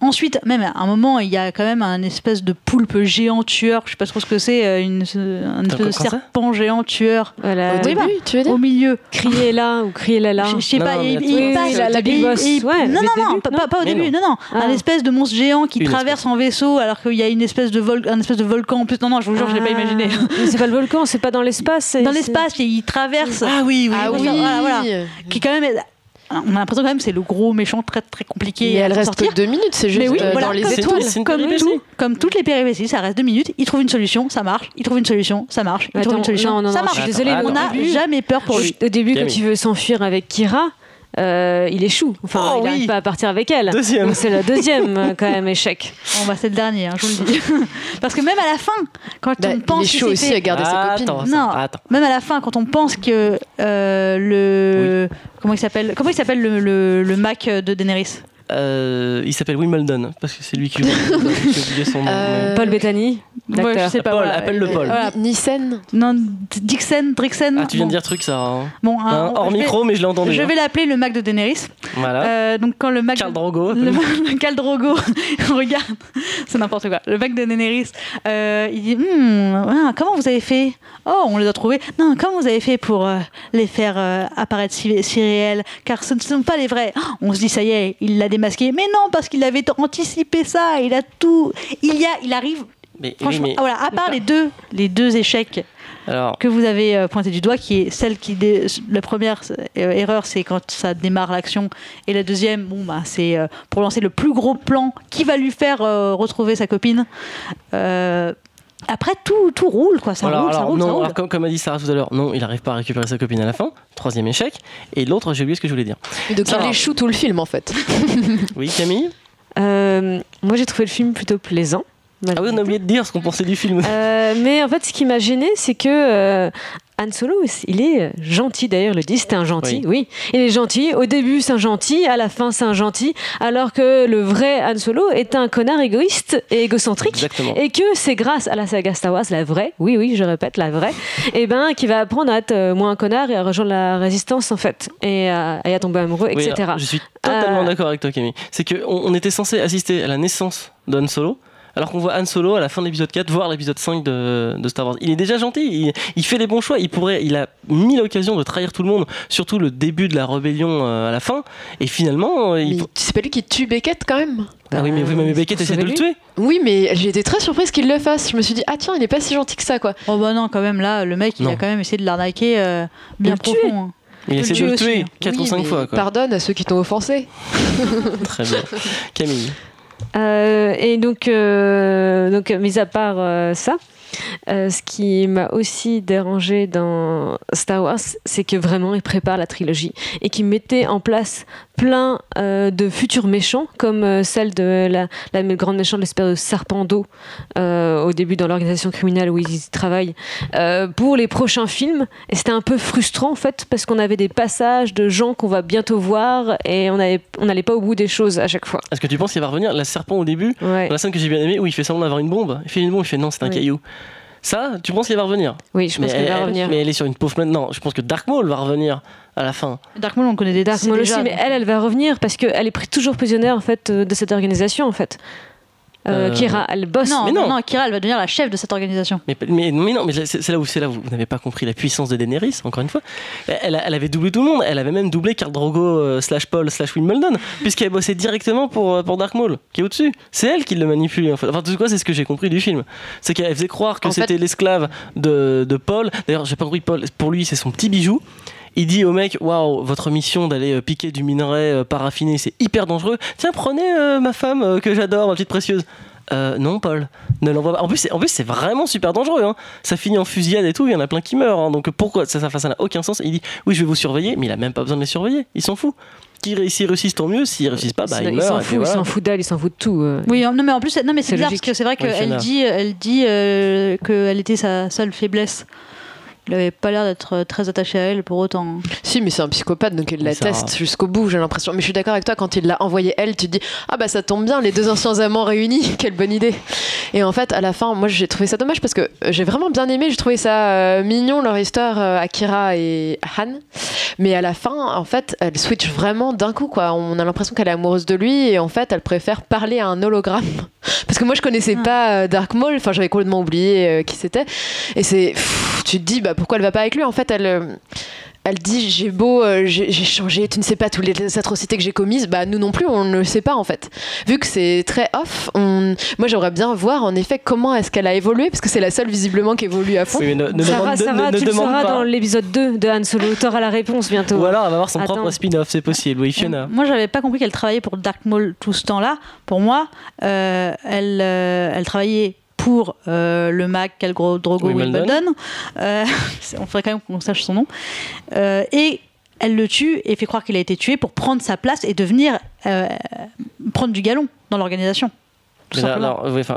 Ensuite, même à un moment, il y a quand même un espèce de poulpe géant tueur. Je sais pas trop ce que c'est, euh, une, un espèce de serpent géant tueur Voilà. Au début, bah, tu veux dire au milieu. Crier là ou crier là là. Je je sais pas, non, il, il passe la- la Big Boss, il- ouais, non, non, non, début, pas, non pas- pas au début, non. non, non, un Ah. espèce de monstre géant qui Une traverse en vaisseau alors qu'il y a une espèce de vol, un espèce de volcan en plus. Non, non, je vous jure, je l'ai pas Ah, imaginé. C'est pas le volcan, c'est pas dans l'espace. Dans l'espace, il traverse, Ah oui, oui. Ah oui, oui, voilà, voilà. qui quand même, on a l'impression quand même que c'est le gros méchant très très compliqué Et à elle reste sortir. que deux minutes, c'est juste Mais oui, euh, voilà, dans les étoiles. tout, Comme tout, comme toutes les péripéties, ça reste deux minutes. Il trouve une solution, ça marche. Il trouve une solution, ça marche. Il trouve une solution, non, non, ça non, marche. je suis désolée, Attends, on n'a jamais peur pour lui. Au début, quand il veut s'enfuir avec Kira, euh, il échoue. Enfin, Oh il n'arrive oui. pas à partir avec elle. Deuxième. C'est le deuxième euh, quand même échec. Bon, bah, c'est le dernier, hein, je vous le dis. Parce que même à la fin, quand Bah, on il pense est chaud s'est aussi fait- à garder sa copine. Attends, Non. attends. même à la fin, quand on pense que euh, le comment il s'appelle comment il s'appelle le, le, le Mac de Daenerys? Euh, il s'appelle Wimbledon parce que c'est lui qui j'ai oublié son nom. Euh, Paul Bettany, Ouais, je sais pas. Paul, voilà. appelle-le Paul. Voilà. Nissen Non, Dixon, Drixon. Ah, tu viens bon. de dire truc ça. hein. Bon, Hein, hein, hors vais- micro, mais je l'ai entendu. Je hein. vais l'appeler le Mac de Daenerys. Voilà. Euh, donc quand le Mac Drogo. le, le Khal Drogo regarde, c'est n'importe quoi. Le Mac de Daenerys, euh, il dit Hmm, ah, comment vous avez fait? Oh, on les a trouvés. Non, comment vous avez fait pour euh, les faire euh, apparaître si, si réels? Car ce ne sont pas les vrais. Oh, on se dit ça y est, il l'a démasqué. Mais non, parce qu'il avait anticipé ça. Il a tout. Il y a, il arrive. Mais, oui, Franchement, mais- voilà. À part les deux, les deux échecs alors, que vous avez euh, pointé du doigt, qui est celle qui dé- la première euh, erreur, c'est quand ça démarre l'action, et la deuxième, bon bah c'est euh, pour lancer le plus gros plan qui va lui faire euh, retrouver sa copine. Après tout, tout roule quoi, ça alors, roule, ça roule, non, ça roule. alors, comme, comme a dit Sarah tout à l'heure, non, il n'arrive pas à récupérer sa copine à la fin. Troisième échec. Et l'autre, j'ai oublié ce que je voulais dire. Donc Ça il échoue tout le film en fait. Oui, Camille Euh, moi, j'ai trouvé le film plutôt plaisant. Ah oui, on a oublié de dire ce qu'on pensait du film. Euh, mais en fait, ce qui m'a gêné, c'est que euh, Han Solo, il est gentil. D'ailleurs, le dit, c'est un gentil. Oui. il est gentil. Au début, c'est un gentil. À la fin, c'est un gentil. Alors que le vrai Han Solo est un connard égoïste et égocentrique. Exactement. Et que c'est grâce à la saga Star Wars, la vraie, oui, oui, je répète, la vraie, et ben, qui va apprendre à être euh, moins un connard et à rejoindre la résistance, en fait, et à, et à tomber amoureux, Oui, etc. alors, je suis totalement Euh, d'accord avec toi, Camille. C'est qu'on on était censé assister à la naissance de Han Solo. Alors qu'on voit Han Solo à la fin de l'épisode 4, voire l'épisode 5 de, de Star Wars. Il est déjà gentil, il, il fait les bons choix, il pourrait, il a mis l'occasion de trahir tout le monde, surtout le début de la rébellion euh, à la fin, et finalement, euh, il... C'est pas lui qui tue Beckett quand même Ah oui, mais, oui, mais Beckett pour essaie de le tuer. Oui, mais j'ai été très surprise qu'il le fasse. Je me suis dit, ah tiens, il est pas si gentil que ça quoi. Oh bah non, quand même là, le mec, il Non. a quand même essayé de l'arnaquer euh, bien le tuer. profond. hein. Il essaie de le tuer aussi, tuer hein. 4 ou Oui, 5 mais fois. Quoi. Pardonne à ceux qui t'ont offensé. Très bien. Camille. Euh, et donc, euh, donc, mis à part euh, ça, euh, ce qui m'a aussi dérangé dans Star Wars, c'est que vraiment ils préparent la trilogie et qu'ils mettaient en place plein euh, de futurs méchants, comme euh, celle de la, la grande méchante, l'espèce de serpent d'eau, au début dans l'organisation criminelle où ils travaillent, pour les prochains films. Et c'était un peu frustrant en fait, parce qu'on avait des passages de gens qu'on va bientôt voir et on n'allait on pas au bout des choses à chaque fois. Est-ce que tu penses qu'il va revenir La serpent au début, Ouais. dans la scène que j'ai bien aimée, où il fait semblant d'avoir une bombe? Il fait une bombe, il fait non, c'est un Oui. caillou. Ça, tu penses qu'il va revenir Oui, je pense mais qu'elle va elle, revenir. Mais elle est sur une pauvre. Non, je pense que Dark Maul va revenir à la fin. Dark Maul, on connaît des Dark Maul aussi, mais elle, elle va revenir parce qu'elle est toujours prisonnière en fait euh, de cette organisation en fait. Euh, Euh, Kira, elle bosse. Non, Mais non, non. non, Kira, elle va devenir la chef de cette organisation. Mais, mais, mais non, mais c'est là où, c'est là où vous n'avez pas compris la puissance de Daenerys, encore une fois. Elle, avait doublé tout le monde. Elle avait même doublé Khal Drogo euh, slash Paul slash Wimbledon, puisqu'elle bossait directement pour, pour Dark Maul, qui est au-dessus. C'est elle qui le manipule. En fait. Enfin, tout cas, c'est ce que j'ai compris du film. C'est qu'elle faisait croire que fait- c'était l'esclave de, de Paul. D'ailleurs, j'ai pas compris Paul. Pour lui, c'est son petit bijou. Il dit au mec Waouh, votre mission d'aller euh, piquer du minerai euh, paraffiné, c'est hyper dangereux. Tiens, prenez euh, ma femme euh, que j'adore, ma petite précieuse. Euh, non, Paul, ne l'envoie pas. En plus, c'est, en plus, c'est vraiment super dangereux. hein. Ça finit en fusillade et tout, il y en a plein qui meurent. hein. Donc pourquoi ça, ça, ça n'a aucun sens? Il dit Oui, je vais vous surveiller, mais il a même pas besoin de les surveiller. Il s'en fout. Qui réussissent, tant mieux. S'ils réussissent pas, bah, il ils meurent. s'en il s'en fout d'elle, il s'en fout de tout. euh. Oui, non, mais en plus, non, mais c'est C'est bizarre logique. parce que c'est vrai qu'elle dit, elle dit euh, qu'elle était sa seule faiblesse. Il avait pas l'air d'être euh, très attaché à elle pour autant. hein. Si, mais c'est un psychopathe, donc il la ça- teste jusqu'au bout, j'ai l'impression. Mais je suis d'accord avec toi, quand il l'a envoyé elle, tu te dis Ah bah ça tombe bien, les deux anciens amants réunis, quelle bonne idée. Et en fait, à la fin, moi j'ai trouvé ça dommage parce que euh, j'ai vraiment bien aimé, j'ai trouvé ça euh, mignon leur histoire, euh, Akira et Han. Mais à la fin, en fait, elle switch vraiment d'un coup, quoi. On a l'impression qu'elle est amoureuse de lui et en fait, elle préfère parler à un hologramme. Parce que moi, je connaissais Ah. pas Dark Maul, enfin, j'avais complètement oublié euh, qui c'était. Et c'est. Tu te dis, bah, pourquoi elle va pas avec lui En fait, elle. euh, elle dit j'ai beau euh, j'ai changé tu ne sais pas toutes les atrocités que j'ai commises bah nous non plus on ne le sait pas en fait vu que c'est très off on... moi j'aimerais bien voir en effet comment est-ce qu'elle a évolué parce que c'est la seule visiblement qui évolue à fond Oui, mais ne, ne Sarah, demande, Sarah, ne- ne tu le sauras dans l'épisode 2 de Han Solo. T'auras la réponse bientôt. Ou alors elle va avoir son Attends. propre spin-off, c'est possible. Oui, Fiona. Moi, j'avais pas compris qu'elle travaillait pour Dark Maul tout ce temps-là. Pour moi, euh, elle, euh, elle travaillait pour euh, le mag Khal Gro- Drogo Wimbledon. Wimbledon. Euh, on faudrait quand même qu'on sache son nom. Euh, et elle le tue et fait croire qu'il a été tué pour prendre sa place et devenir euh, prendre du galon dans l'organisation. Ouais,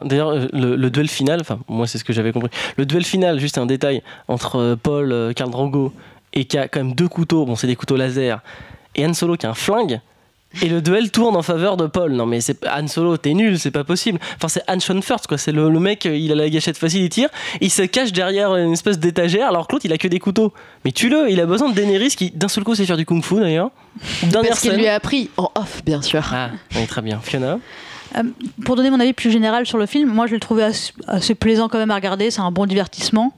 D'ailleurs, le, le duel final, enfin, moi c'est ce que j'avais compris. Le duel final, juste un détail, entre Paul, Karl Drogo, et qui a quand même deux couteaux, bon, c'est des couteaux laser, et Han Solo qui a un flingue, et le duel tourne en faveur de Paul. Non, mais c'est Han Solo, t'es nul, c'est pas possible. Enfin, c'est Han Sean First, quoi. C'est le, le mec, euh, il a la gâchette facile, il tire, il se cache derrière une espèce d'étagère, alors que l'autre, il a que des couteaux. Mais tue-le, il a besoin de Daenerys qui, d'un seul coup, sait faire du kung-fu d'ailleurs. Parce qu'il lui a appris en off bien sûr Ah, oui, très bien. Fiona? Pour donner mon avis plus général sur le film, moi je le trouvais assez, assez plaisant quand même à regarder, c'est un bon divertissement.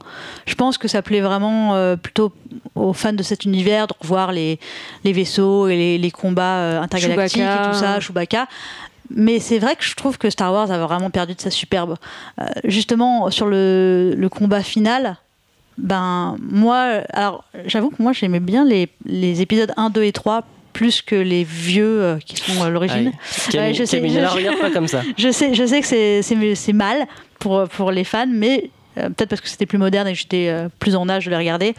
Je pense que ça plaît vraiment euh, plutôt aux fans de cet univers de revoir les, les vaisseaux et les, les combats euh, intergalactiques Chewbacca. et tout ça, Chewbacca. Mais c'est vrai que je trouve que Star Wars a vraiment perdu de sa superbe. Euh, justement, sur le, le combat final, ben moi, alors j'avoue que moi j'aimais bien les, les épisodes 1, 2 et 3 plus que les vieux euh, qui sont à l'origine. Aïe. Camille, Ouais, je sais, Camille, je- ne la regarde pas comme ça. Je sais, je sais que c'est- mal pour, pour les fans, mais peut-être parce que c'était plus moderne et que j'étais euh, plus en âge de les regarder,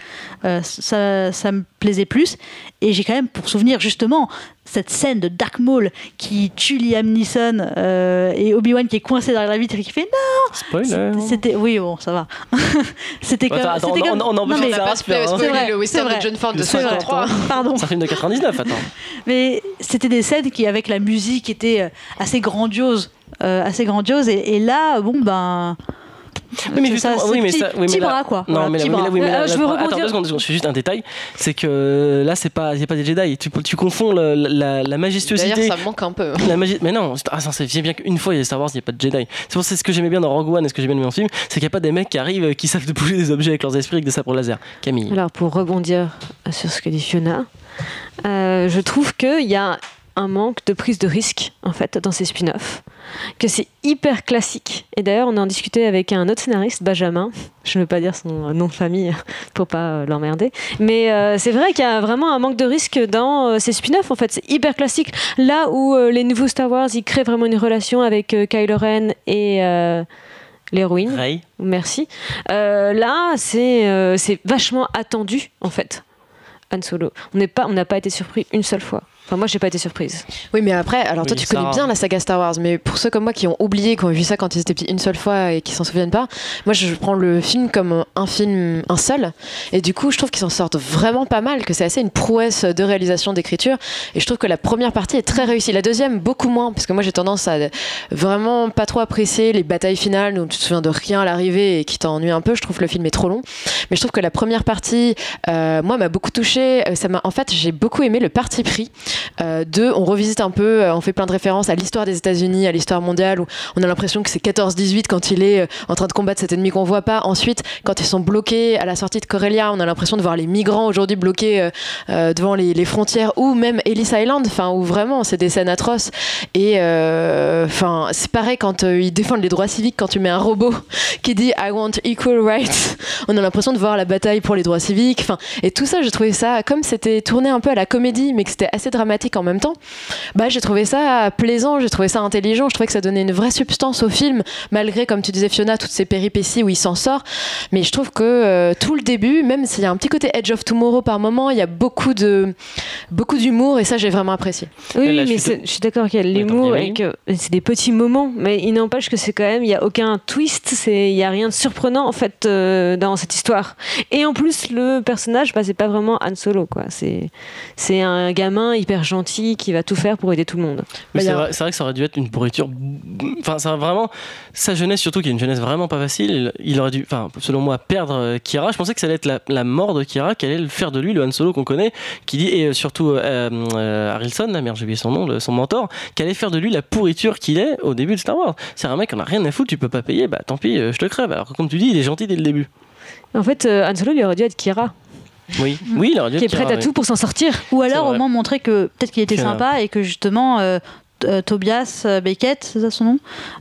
euh, ça, ça me plaisait plus. Et j'ai quand même pour souvenir justement cette scène de Dark Maul qui tue Liam Neeson euh, et Obi-Wan qui est coincé derrière la vitre et qui fait Spoiler. non C'était. Oui, bon, ça va. c'était comme. Attends, attends, c'était on- comme- on- on non, empêche mais- ça. pas Sarah, spoiler c'est vrai, le c'est western vrai. de John Ford de C'est vrai. 53 Pardon. C'est un film de 99, attends. Mais c'était des scènes qui, avec la musique, étaient euh, assez grandioses. euh, assez grandioses. Et, et là, bon, ben. Oui, mais ça, oui, mais petit, ça- oui, mais petit là- bras, quoi. Non, Voilà, mais là, petit oui, mais là, bras. oui, mais là, Euh, je veux attends, rebondir. deux secondes, deux secondes, je fais juste un détail. C'est que là, c'est pas, a pas des Jedi. Tu, tu confonds le- la, la majestuosité. d'ailleurs ça me manque un peu La magie... Mais non, c'est- ah, ça, c'est bien qu'une fois il y a Star Wars, il n'y a pas de Jedi. C'est pour ça ce que j'aimais bien dans Rogue One et ce que j'ai bien dans le film, c'est qu'il n'y a pas des mecs qui arrivent, euh, qui savent de bouger des objets avec leurs esprits avec des sabres laser. Camille. Alors, pour rebondir sur ce que dit Fiona, euh, je trouve qu'il y a un manque de prise de risque, en fait, dans ces spin-offs. Que c'est hyper classique. Et d'ailleurs, on en discutait avec un autre scénariste, Benjamin. Je ne veux pas dire son nom de famille pour pas euh, l'emmerder. Mais euh, c'est vrai qu'il y a vraiment un manque de risque dans euh, ces spin-offs, en fait. C'est hyper classique. Là où euh, les nouveaux Star Wars, ils créent vraiment une relation avec Kylo Ren et l'héroïne. Ray. Merci. Là, c'est c'est vachement attendu, en fait. Han Solo. On n'a pas été surpris une seule fois. Enfin, moi, j'ai pas été surprise. Oui, mais après, alors toi, Oui, tu connais bien la saga Star Wars, mais pour ceux comme moi qui ont oublié, qui ont vu ça quand ils étaient petits une seule fois et qui s'en souviennent pas, moi, je prends le film comme un film, un seul, et du coup, je trouve qu'ils s'en sortent vraiment pas mal, que c'est assez une prouesse de réalisation, d'écriture, et je trouve que la première partie est très réussie. La deuxième, beaucoup moins, parce que moi, j'ai tendance à vraiment pas trop apprécier les batailles finales où tu te souviens de rien à l'arrivée et qui t'ennuie un peu. Je trouve que le film est trop long, mais je trouve que la première partie, euh, moi, m'a beaucoup touchée. Euh, Ça m'a, en fait, j'ai beaucoup aimé le parti pris. Euh, deux, on revisite un peu, euh, on fait plein de références à l'histoire des États-Unis, à l'histoire mondiale, où on a l'impression que c'est 14-18 quand il est euh, en train de combattre cet ennemi qu'on voit pas. Ensuite, quand ils sont bloqués à la sortie de Corellia, on a l'impression de voir les migrants aujourd'hui bloqués devant les, frontières, ou même Ellis Island, enfin, où vraiment c'est des scènes atroces. Et enfin, c'est pareil quand ils défendent les droits civiques, quand tu mets un robot qui dit I want equal rights, on a l'impression de voir la bataille pour les droits civiques. Et tout ça, j'ai trouvé ça, comme c'était tourné un peu à la comédie, mais que c'était assez dramatique en même temps, bah, j'ai trouvé ça plaisant, j'ai trouvé ça intelligent, je trouvais que ça donnait une vraie substance au film, malgré, comme tu disais Fiona, toutes ces péripéties où il s'en sort. Mais je trouve que euh, tout le début, même s'il y a un petit côté Edge of Tomorrow par moment, il y a beaucoup de, beaucoup d'humour et ça j'ai vraiment apprécié. Oui, mais je suis d'accord qu'il y a de l'humour et que c'est des petits moments, mais il n'empêche que c'est quand même, il n'y a aucun twist, c'est- il n'y a rien de surprenant en fait euh, dans cette histoire. Et en plus, le personnage, bah, c'est pas vraiment Han Solo, quoi. C'est c'est un gamin hyper gentil qui va tout faire pour aider tout le monde. Mais Bah, c'est a- vrai, c'est vrai que ça aurait dû être une pourriture. Enfin, ça a vraiment. Sa jeunesse, surtout, qui est une jeunesse vraiment pas facile. Il aurait dû, enfin, selon moi, perdre euh, Kira. Je pensais que ça allait être la, la mort de Kira, qu'elle allait le faire de lui, le Han Solo qu'on connaît, qui dit, et euh, surtout euh, euh, Harrelson, la merde, j'ai oublié son nom, le- son mentor, qu'elle allait faire de lui la pourriture qu'il est au début de Star Wars. C'est un mec, on a rien à foutre, tu peux pas payer, bah tant pis, je te crève. Alors que comme tu dis, il est gentil dès le début. En fait, euh, Han Solo, il aurait dû être Kira, Oui, oui, il aurait dû qui est prête à oui. tout pour s'en sortir. Ou C'est alors au moins montrer que peut-être qu'il était sympa et que justement euh, euh, Tobias euh, Beckett, c'est ça son nom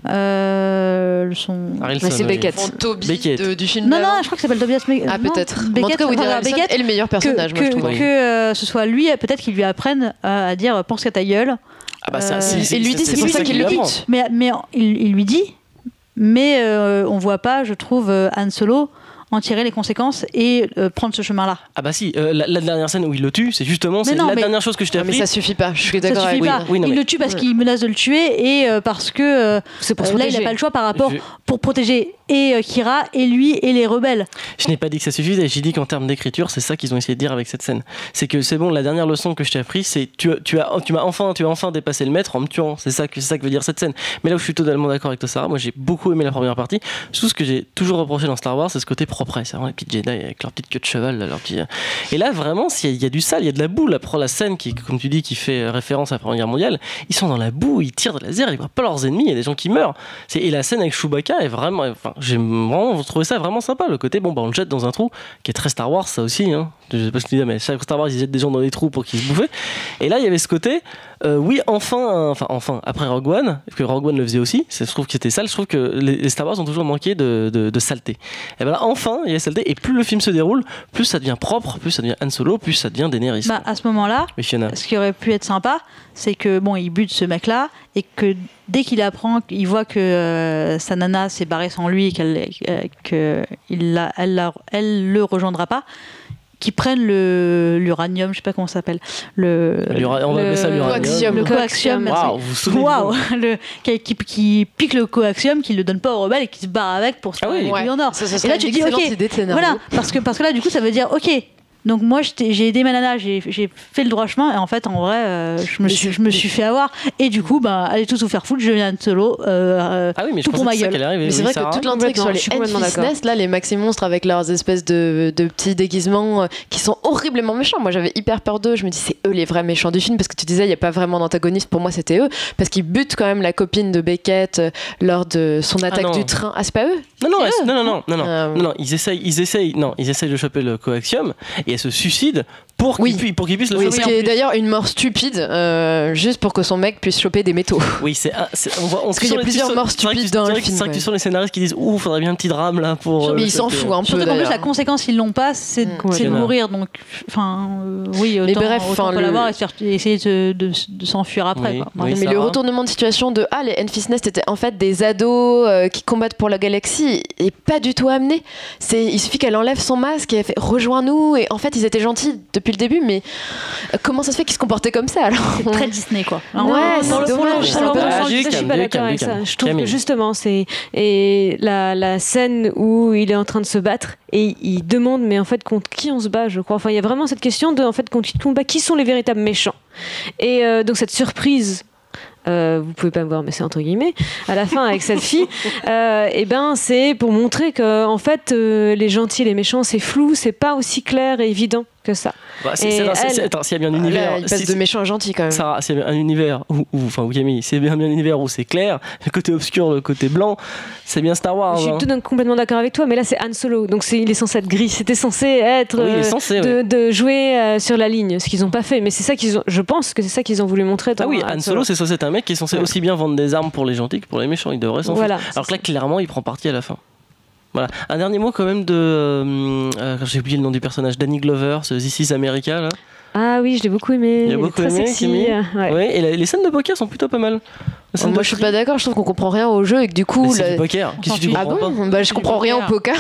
Euh, son... Harrelson, c'est oui. Beckett. Font Toby Beckett. de- du film Non, non, je crois que ça s'appelle Tobias Beckett. Ah peut-être. Mais en Beckett, tout cas, Woody enfin, Harrelson Beckett, est le meilleur personnage, que, moi je trouve. que, que, euh, ce soit lui, peut-être qu'il lui apprenne à dire pense qu'à ta gueule. Ah bah, ça, il lui dit, c'est pour ça qu'il le bute. Mais, mais il, il lui dit, mais euh, on voit pas, je trouve, euh, Han Solo en tirer les conséquences et euh, prendre ce chemin-là. Ah bah si, euh, la, la dernière scène où il le tue, c'est justement Mais c'est la mais- dernière chose que je t'ai Ah, mais appris. ça suffit pas, je suis Ça d'accord suffit avec pas. oui, non, il mais- le tue parce qu'il menace de le tuer et euh, parce que euh, C'est pour là, il n'a pas le choix par rapport Je- pour protéger et euh, Kira et lui et les rebelles. Je n'ai pas dit que ça suffisait, j'ai dit qu'en termes d'écriture, c'est ça qu'ils ont essayé de dire avec cette scène. C'est que c'est bon, la dernière leçon que je t'ai appris, c'est tu, tu as tu m'as enfin tu as enfin dépassé le maître en me tuant. C'est ça que c'est ça que veut dire cette scène. Mais là où je suis totalement d'accord avec toi Sarah, moi j'ai beaucoup aimé la première partie. Tout ce que j'ai toujours reproché dans Star Wars, c'est ce côté propre, c'est vraiment les petits Jedi avec leur petite queue de cheval, là, leur petit Et là vraiment, il y a du sale, il y a de la boue, là prends la scène qui comme tu dis qui fait référence à la Première Guerre mondiale, ils sont dans la boue, ils tirent de laser, ils voient pas leurs ennemis, il y a des gens qui meurent. Et la scène avec Chewbacca est vraiment enfin, j'ai vraiment trouvé ça vraiment sympa le côté bon bah on le jette dans un trou qui est très Star Wars ça aussi hein. je sais pas ce que tu dis mais Star Wars ils jettent des gens dans des trous pour qu'ils se bouffent et là il y avait ce côté euh, oui enfin enfin enfin après Rogue One que Rogue One le faisait aussi je trouve que c'était sale je trouve que les, les Star Wars ont toujours manqué de, de, de saleté. Et ben là enfin il y a saleté et plus le film se déroule plus ça devient propre plus ça devient Han Solo plus ça devient Daenerys. Bah, à ce moment-là, ce qui aurait pu être sympa, c'est que bon, il bute ce mec-là et que dès qu'il apprend, il voit que euh, sa nana s'est barrée sans lui et qu'elle euh, que il l'a- elle, l'a- elle le rejoindra pas, qu'il prenne le l'uranium, je sais pas comment ça s'appelle, le on va appeler ça le l'uranium. coaxium. le coaxium, merci. Waouh, vous nom le qui, qui- qui pique le coaxium, qui le donne pas aux rebelles et qui se barre avec pour se Ah faire oui. une Ouais. en or. Ça, ça Et là, tu dis, ok, idée. Voilà, parce que, parce que là, du coup, ça veut dire, ok, donc moi, j'ai aidé ma nana, j'ai fait le droit chemin, et en fait, en vrai, euh, je, me suis, c'est- je me suis fait avoir. Et du coup, bah, allez tous vous faire foutre, je viens de solo. euh, Ah oui mais je Tout pour ma c'est gueule. arrivait Mais c'est oui, vrai Sarah. que toute l'intrigue sur les. Nest, là, les maxi monstres avec leurs espèces de, de petits déguisements euh, qui sont horriblement méchants. Moi, j'avais hyper peur d'eux. Je me dis, c'est eux les vrais méchants du film parce que tu disais, il n'y a pas vraiment d'antagoniste. Pour moi, c'était eux parce qu'ils butent quand même la copine de Beckett euh, lors de son attaque non. du train. Ah, c'est pas eux? Non, non, C'est non, non, non, non, non, Euh, non, non, ils essayent, ils essayent, non, ils essayent de choper le coaxium et elle se suicide pour Oui. pu- pour qu'ils puissent le Oui, choper. ce qui est d'ailleurs une mort stupide, euh, juste pour que son mec puisse choper des métaux. Oui, c'est, on voit, on Parce qu'il y a plusieurs morts stupides tu- dans le film, C'est vrai que tu ouais. sens les scénaristes qui disent, ouh, faudrait bien un petit drame là pour. euh, mais le il s'en choper. fout un peu. Surtout qu'en plus, la conséquence, ils l'ont pas, c'est Mm. de Ouais. mourir. Donc, enfin, euh, oui, autant, Mais bref, autant pas l'avoir et essayer de, s'enfuir après. Mais le retournement de situation de ah les Enfist Nest étaient en fait des ados euh, qui combattent pour la galaxie est pas du tout amené. Il suffit qu'elle enlève son masque et elle fait rejoins-nous et en fait ils étaient gentils depuis le début mais comment ça se fait qu'ils se comportaient comme ça alors C'est très Disney, quoi. Alors, Ouais, c'est dommage, je suis pas d'accord avec ça. Je trouve que justement, c'est et la, la scène où il est en train de se battre et il demande, mais en fait, contre qui on se bat, je crois. Enfin, il y a vraiment cette question de, en fait, contre qui on bat, qui sont les véritables méchants. Et euh, donc cette surprise. euh, vous pouvez pas me voir, mais c'est entre guillemets. À la fin, avec cette fille, euh, et ben, c'est pour montrer que en fait, euh, les gentils et les méchants, c'est flou, c'est pas aussi clair et évident que ça. Bah, c'est- attends, s'il y a bien un Là, univers. il passe si- de méchant à gentil quand même. Sarah, c'est un univers où, où- enfin, où Camille, c'est bien, bien un univers où c'est clair, le côté obscur, le côté blanc, c'est bien Star Wars. Je suis hein. tout complètement d'accord avec toi, mais là c'est Han Solo, donc il est censé être gris. C'était censé être Oui, euh, censé, de, de jouer euh, sur la ligne, ce qu'ils n'ont pas fait. Mais c'est ça qu'ils ont. Je pense que c'est ça qu'ils ont voulu montrer. Ah oui, Han Solo, c'est censé être un mec qui est censé Ouais. aussi bien vendre des armes pour les gentils que pour les méchants. Il devrait s'en Voilà. foutre. Alors que là, clairement, il prend parti à la fin. Voilà. Un dernier mot quand même de. euh, euh, J'ai oublié le nom du personnage, Danny Glover, ce This is America. Là. Ah oui, je l'ai beaucoup aimé. Il a est beaucoup très aimé, sexy. Euh, ouais. Ouais, et la- les scènes de poker sont plutôt pas mal. Moi, je suis pas d'accord. Je trouve qu'on comprend rien au jeu et que du coup. c'est la- du poker. Qu'est-ce que tu Ah pas bon bah, Je comprends rien au poker.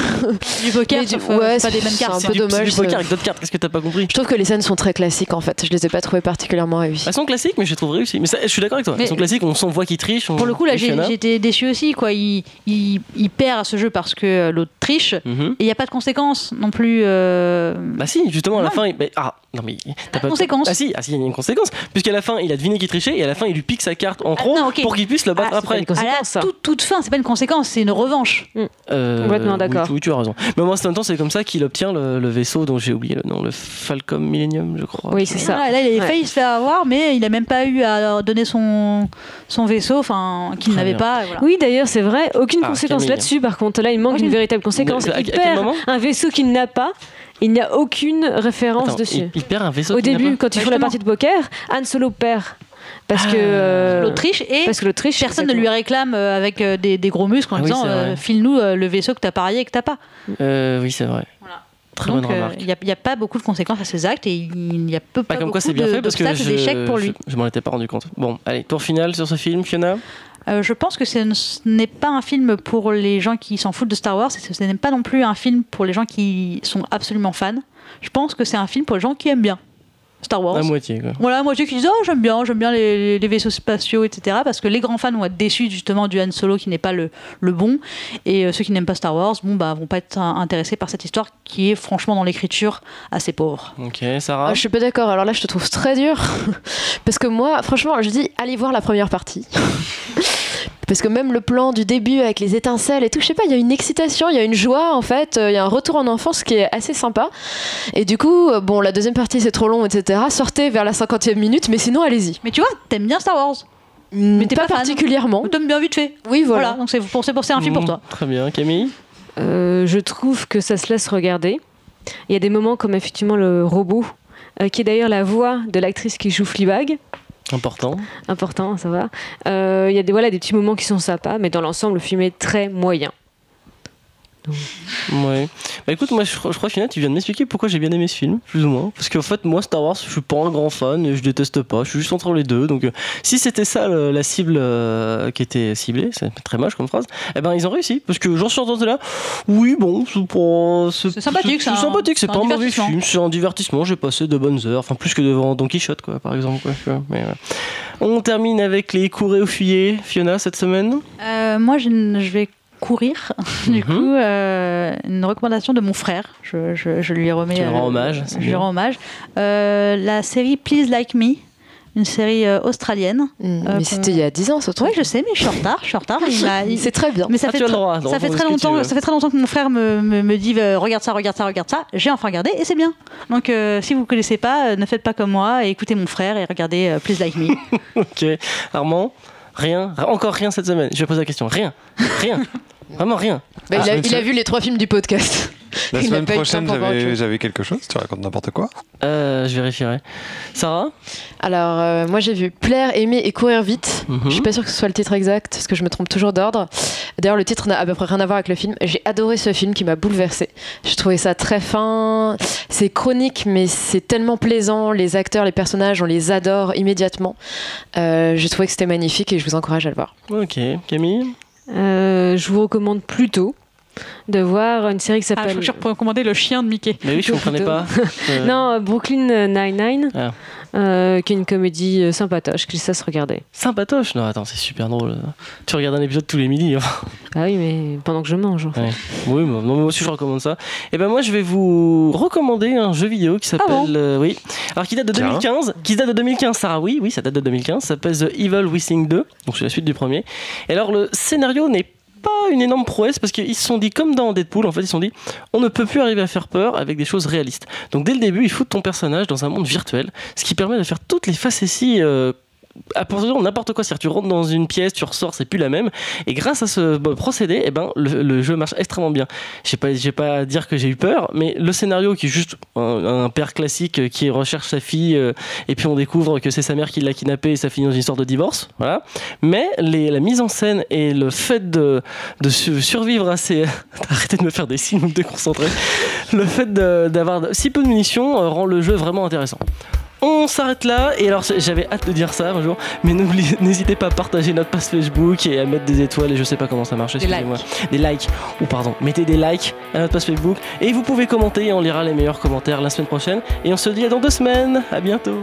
Du poker, euh, ouais, c'est pas des c'est cartes. un C'est peu du, c'est dommage, du poker ça. avec d'autres cartes. Qu'est-ce que t'as pas compris Je trouve que les scènes sont très classiques en fait. Je les ai pas trouvées particulièrement réussies. Elles sont classiques, mais je les trouve réussies. Mais ça, je suis d'accord avec toi. Mais- Elles sont classiques, on s'en voit qu'ils trichent. on- Pour le coup, là, été déçu aussi. Quoi. Il, il, il perd à ce jeu parce que euh, l'autre triche. Mhm. Et il n'y a pas de conséquences non plus. euh, Bah si, justement, à la fin, ah non mais t'as de conséquence. Ah si, ah si, il y a une conséquence, puisqu'à la fin, il a deviné qu'il trichait et à la fin, il lui pique sa carte en trop non, ok. Pour qu'il puisse le battre Ah, après. c'est pas une à la toute, toute fin, c'est pas une conséquence, c'est une revanche. Euh, Complètement oui, d'accord. Oui, tu as raison. Mais moi, en même temps, c'est comme ça qu'il obtient le, le vaisseau dont j'ai oublié le nom, le Falcom Millennium, je crois. Oui, c'est ça. Là, il a Ouais. failli se faire avoir, mais il a même pas eu à donner son, son vaisseau, enfin, qu'il Très n'avait bien. pas. voilà. Oui, d'ailleurs, c'est vrai. Aucune Ah, conséquence Camille. là-dessus. Par contre, là, il manque une véritable conséquence. Mais à- à Il perd un vaisseau qu'il n'a pas. Il n'y a aucune référence Attends, dessus. il, il perd un vaisseau. Au qu'il n'a début, quand ils Bah, font la justement. partie de poker, Han Solo perd. Parce Ah. que. euh, L'Autriche et Parce que l'Autriche. personne ne lui réclame euh, avec euh, des, des gros muscles en Ah oui, disant euh, file-nous le vaisseau que t'as parié et que t'as pas. Euh, oui, c'est vrai. Voilà. Très Donc il n'y a, pas beaucoup de conséquences à ses actes et il y a peu Pas pas comme quoi beaucoup c'est bien de- fait parce que je, d'échecs pour lui. je, je m'en étais pas rendu compte. Bon, allez, tour final sur ce film, Fiona. Euh, je pense que ce ce n'est pas un film pour les gens qui s'en foutent de Star Wars, et ce n'est pas non plus un film pour les gens qui sont absolument fans. Je pense que c'est un film pour les gens qui aiment bien Star Wars. À moitié, quoi. Voilà, moi qui disent oh j'aime bien, j'aime bien les, les vaisseaux spatiaux, etc. Parce que les grands fans vont être déçus justement du Han Solo qui n'est pas le, le bon, et euh, ceux qui n'aiment pas Star Wars, bon bah vont pas être intéressés par cette histoire qui est franchement dans l'écriture assez pauvre. Ok, Sarah. Ah, je suis pas d'accord. Alors là, je te trouve très dur. Parce que moi, franchement, je dis allez voir la première partie. Parce que même le plan du début avec les étincelles et tout, je sais pas, il y a une excitation, il y a une joie en fait, euh, il y a un retour en enfance qui est assez sympa. Et du coup, euh, bon, la deuxième partie c'est trop long, etc. Sortez vers la 50e minute, mais sinon allez-y. Mais tu vois, t'aimes bien Star Wars, Mais t'es pas, pas particulièrement. t'aimes bien vite fait. Oui, Voilà, voilà. donc c'est pour, c'est pour- un film pour Mmh, toi. Très bien, Camille. Euh, je trouve que ça se laisse regarder. Il y a des moments comme effectivement le robot, euh, qui est d'ailleurs la voix de l'actrice qui joue Fleabag. Important. Important, ça va. Euh, Il y a des, voilà, des petits moments qui sont sympas, mais dans l'ensemble, le film est très moyen. Ouais. Bah écoute, moi je, crois- je crois Fiona, tu viens de m'expliquer pourquoi j'ai bien aimé ce film, plus ou moins. Parce qu'en fait, moi Star Wars, je suis pas un grand fan, et je déteste pas, je suis juste entre les deux. Donc euh, si c'était ça le- la cible euh, qui était ciblée, c'est très moche comme phrase, eh ben ils ont réussi. Parce que j'en suis entendu là, oui, bon, c'est sympathique, c'est sympathique, c'est c'est pas un mauvais divertissement. film, c'est un divertissement. J'ai passé de bonnes heures, enfin plus que devant Don Quichotte, quoi, par exemple. quoi, tu vois, mais, ouais. On termine avec les courés au fuyé, Fiona, cette semaine? Euh, moi, je, ne- je vais courir. du Mhm. coup, euh, une recommandation de mon frère. Je, je- je lui remets. Tu lui rends euh, hommage, c'est Je lui rends hommage. Euh, la série Please Like Me, une série euh, australienne. Mm, Euh, mais c'était il y a 10 ans ce Oui, truc. je sais, mais je suis en retard. Je suis en retard. Il C'est très bien. mais ça Ah, fait, tu as le tr- droit, ça fait très longtemps. Ça fait très longtemps que mon frère me, me, me dit euh, regarde ça, regarde ça, regarde ça. J'ai enfin regardé et c'est bien. Donc euh, si vous connaissez pas, euh, ne faites pas comme moi et écoutez mon frère et regardez euh, Please Like Me. Ok. Armand Rien Encore rien cette semaine Je vais poser la question. Rien Rien Vraiment rien Bah, Ah, il, a, je il a sais. vu les trois films du podcast. La Il semaine prochaine, j'avais quelque chose. Tu racontes n'importe quoi. euh, Je vérifierai. Sarah Alors, euh, moi j'ai vu Plaire, Aimer et Courir vite. Mhm. Je suis pas sûre que ce soit le titre exact, parce que je me trompe toujours d'ordre. D'ailleurs, le titre n'a à peu près rien à voir avec le film. J'ai adoré ce film qui m'a bouleversée. J'ai trouvé ça très fin. C'est chronique, mais c'est tellement plaisant. Les acteurs, les personnages, on les adore immédiatement. Euh, J'ai trouvé que c'était magnifique et je vous encourage à le voir. Ok. Camille je vous recommande plutôt de voir une série qui Ah, je s'appelle. crois que je recommander le chien de Mickey. Mais oui, je comprenais pas. Euh, non, Brooklyn Nine-Nine, Ah. euh, qui est une comédie euh, sympatoche, qui ça se regarder. Sympatoche Non, attends, c'est super drôle. Tu regardes un épisode tous les midis. hein. Ah oui, mais pendant que je mange. en fait. Ouais. Oui, mais, non, mais moi aussi je recommande ça. Et ben moi je vais vous recommander un jeu vidéo qui s'appelle Ah bon euh, oui. Alors qui date de Tiens. 2015, qui date de 2015 Sarah oui, oui, ça date de 2015, ça s'appelle The Evil Within 2. Donc c'est la suite du premier. Et alors le scénario n'est pas une énorme prouesse parce qu'ils se sont dit comme dans Deadpool en fait ils se sont dit on ne peut plus arriver à faire peur avec des choses réalistes. Donc dès le début il faut ton personnage dans un monde virtuel ce qui permet de faire toutes les facéties euh, de n'importe quoi, c'est-à-dire tu rentres dans une pièce, tu ressors, c'est plus la même. Et grâce à ce procédé, eh ben, le, jeu marche extrêmement bien. Je pas, j'ai pas à dire que j'ai eu peur, mais le scénario qui est juste un, père classique qui recherche sa fille, euh, et puis on découvre que c'est sa mère qui l'a kidnappé et ça finit dans une histoire de divorce, voilà. Mais la mise en scène et le fait de, de su- survivre à ces, arrêtez de me faire des signes, vous me déconcentrer. Le fait de- d'avoir si peu de munitions euh, rend le jeu vraiment intéressant. On s'arrête là. Et alors, j'avais hâte de dire ça un jour, mais n'hésitez pas à partager notre page Facebook et à mettre des étoiles. Et je sais pas comment ça marche, excusez-moi. Des likes. Ou pardon, mettez des likes à notre page Facebook. Et vous pouvez commenter et on lira les meilleurs commentaires la semaine prochaine. Et on se dit à dans deux semaines. À bientôt.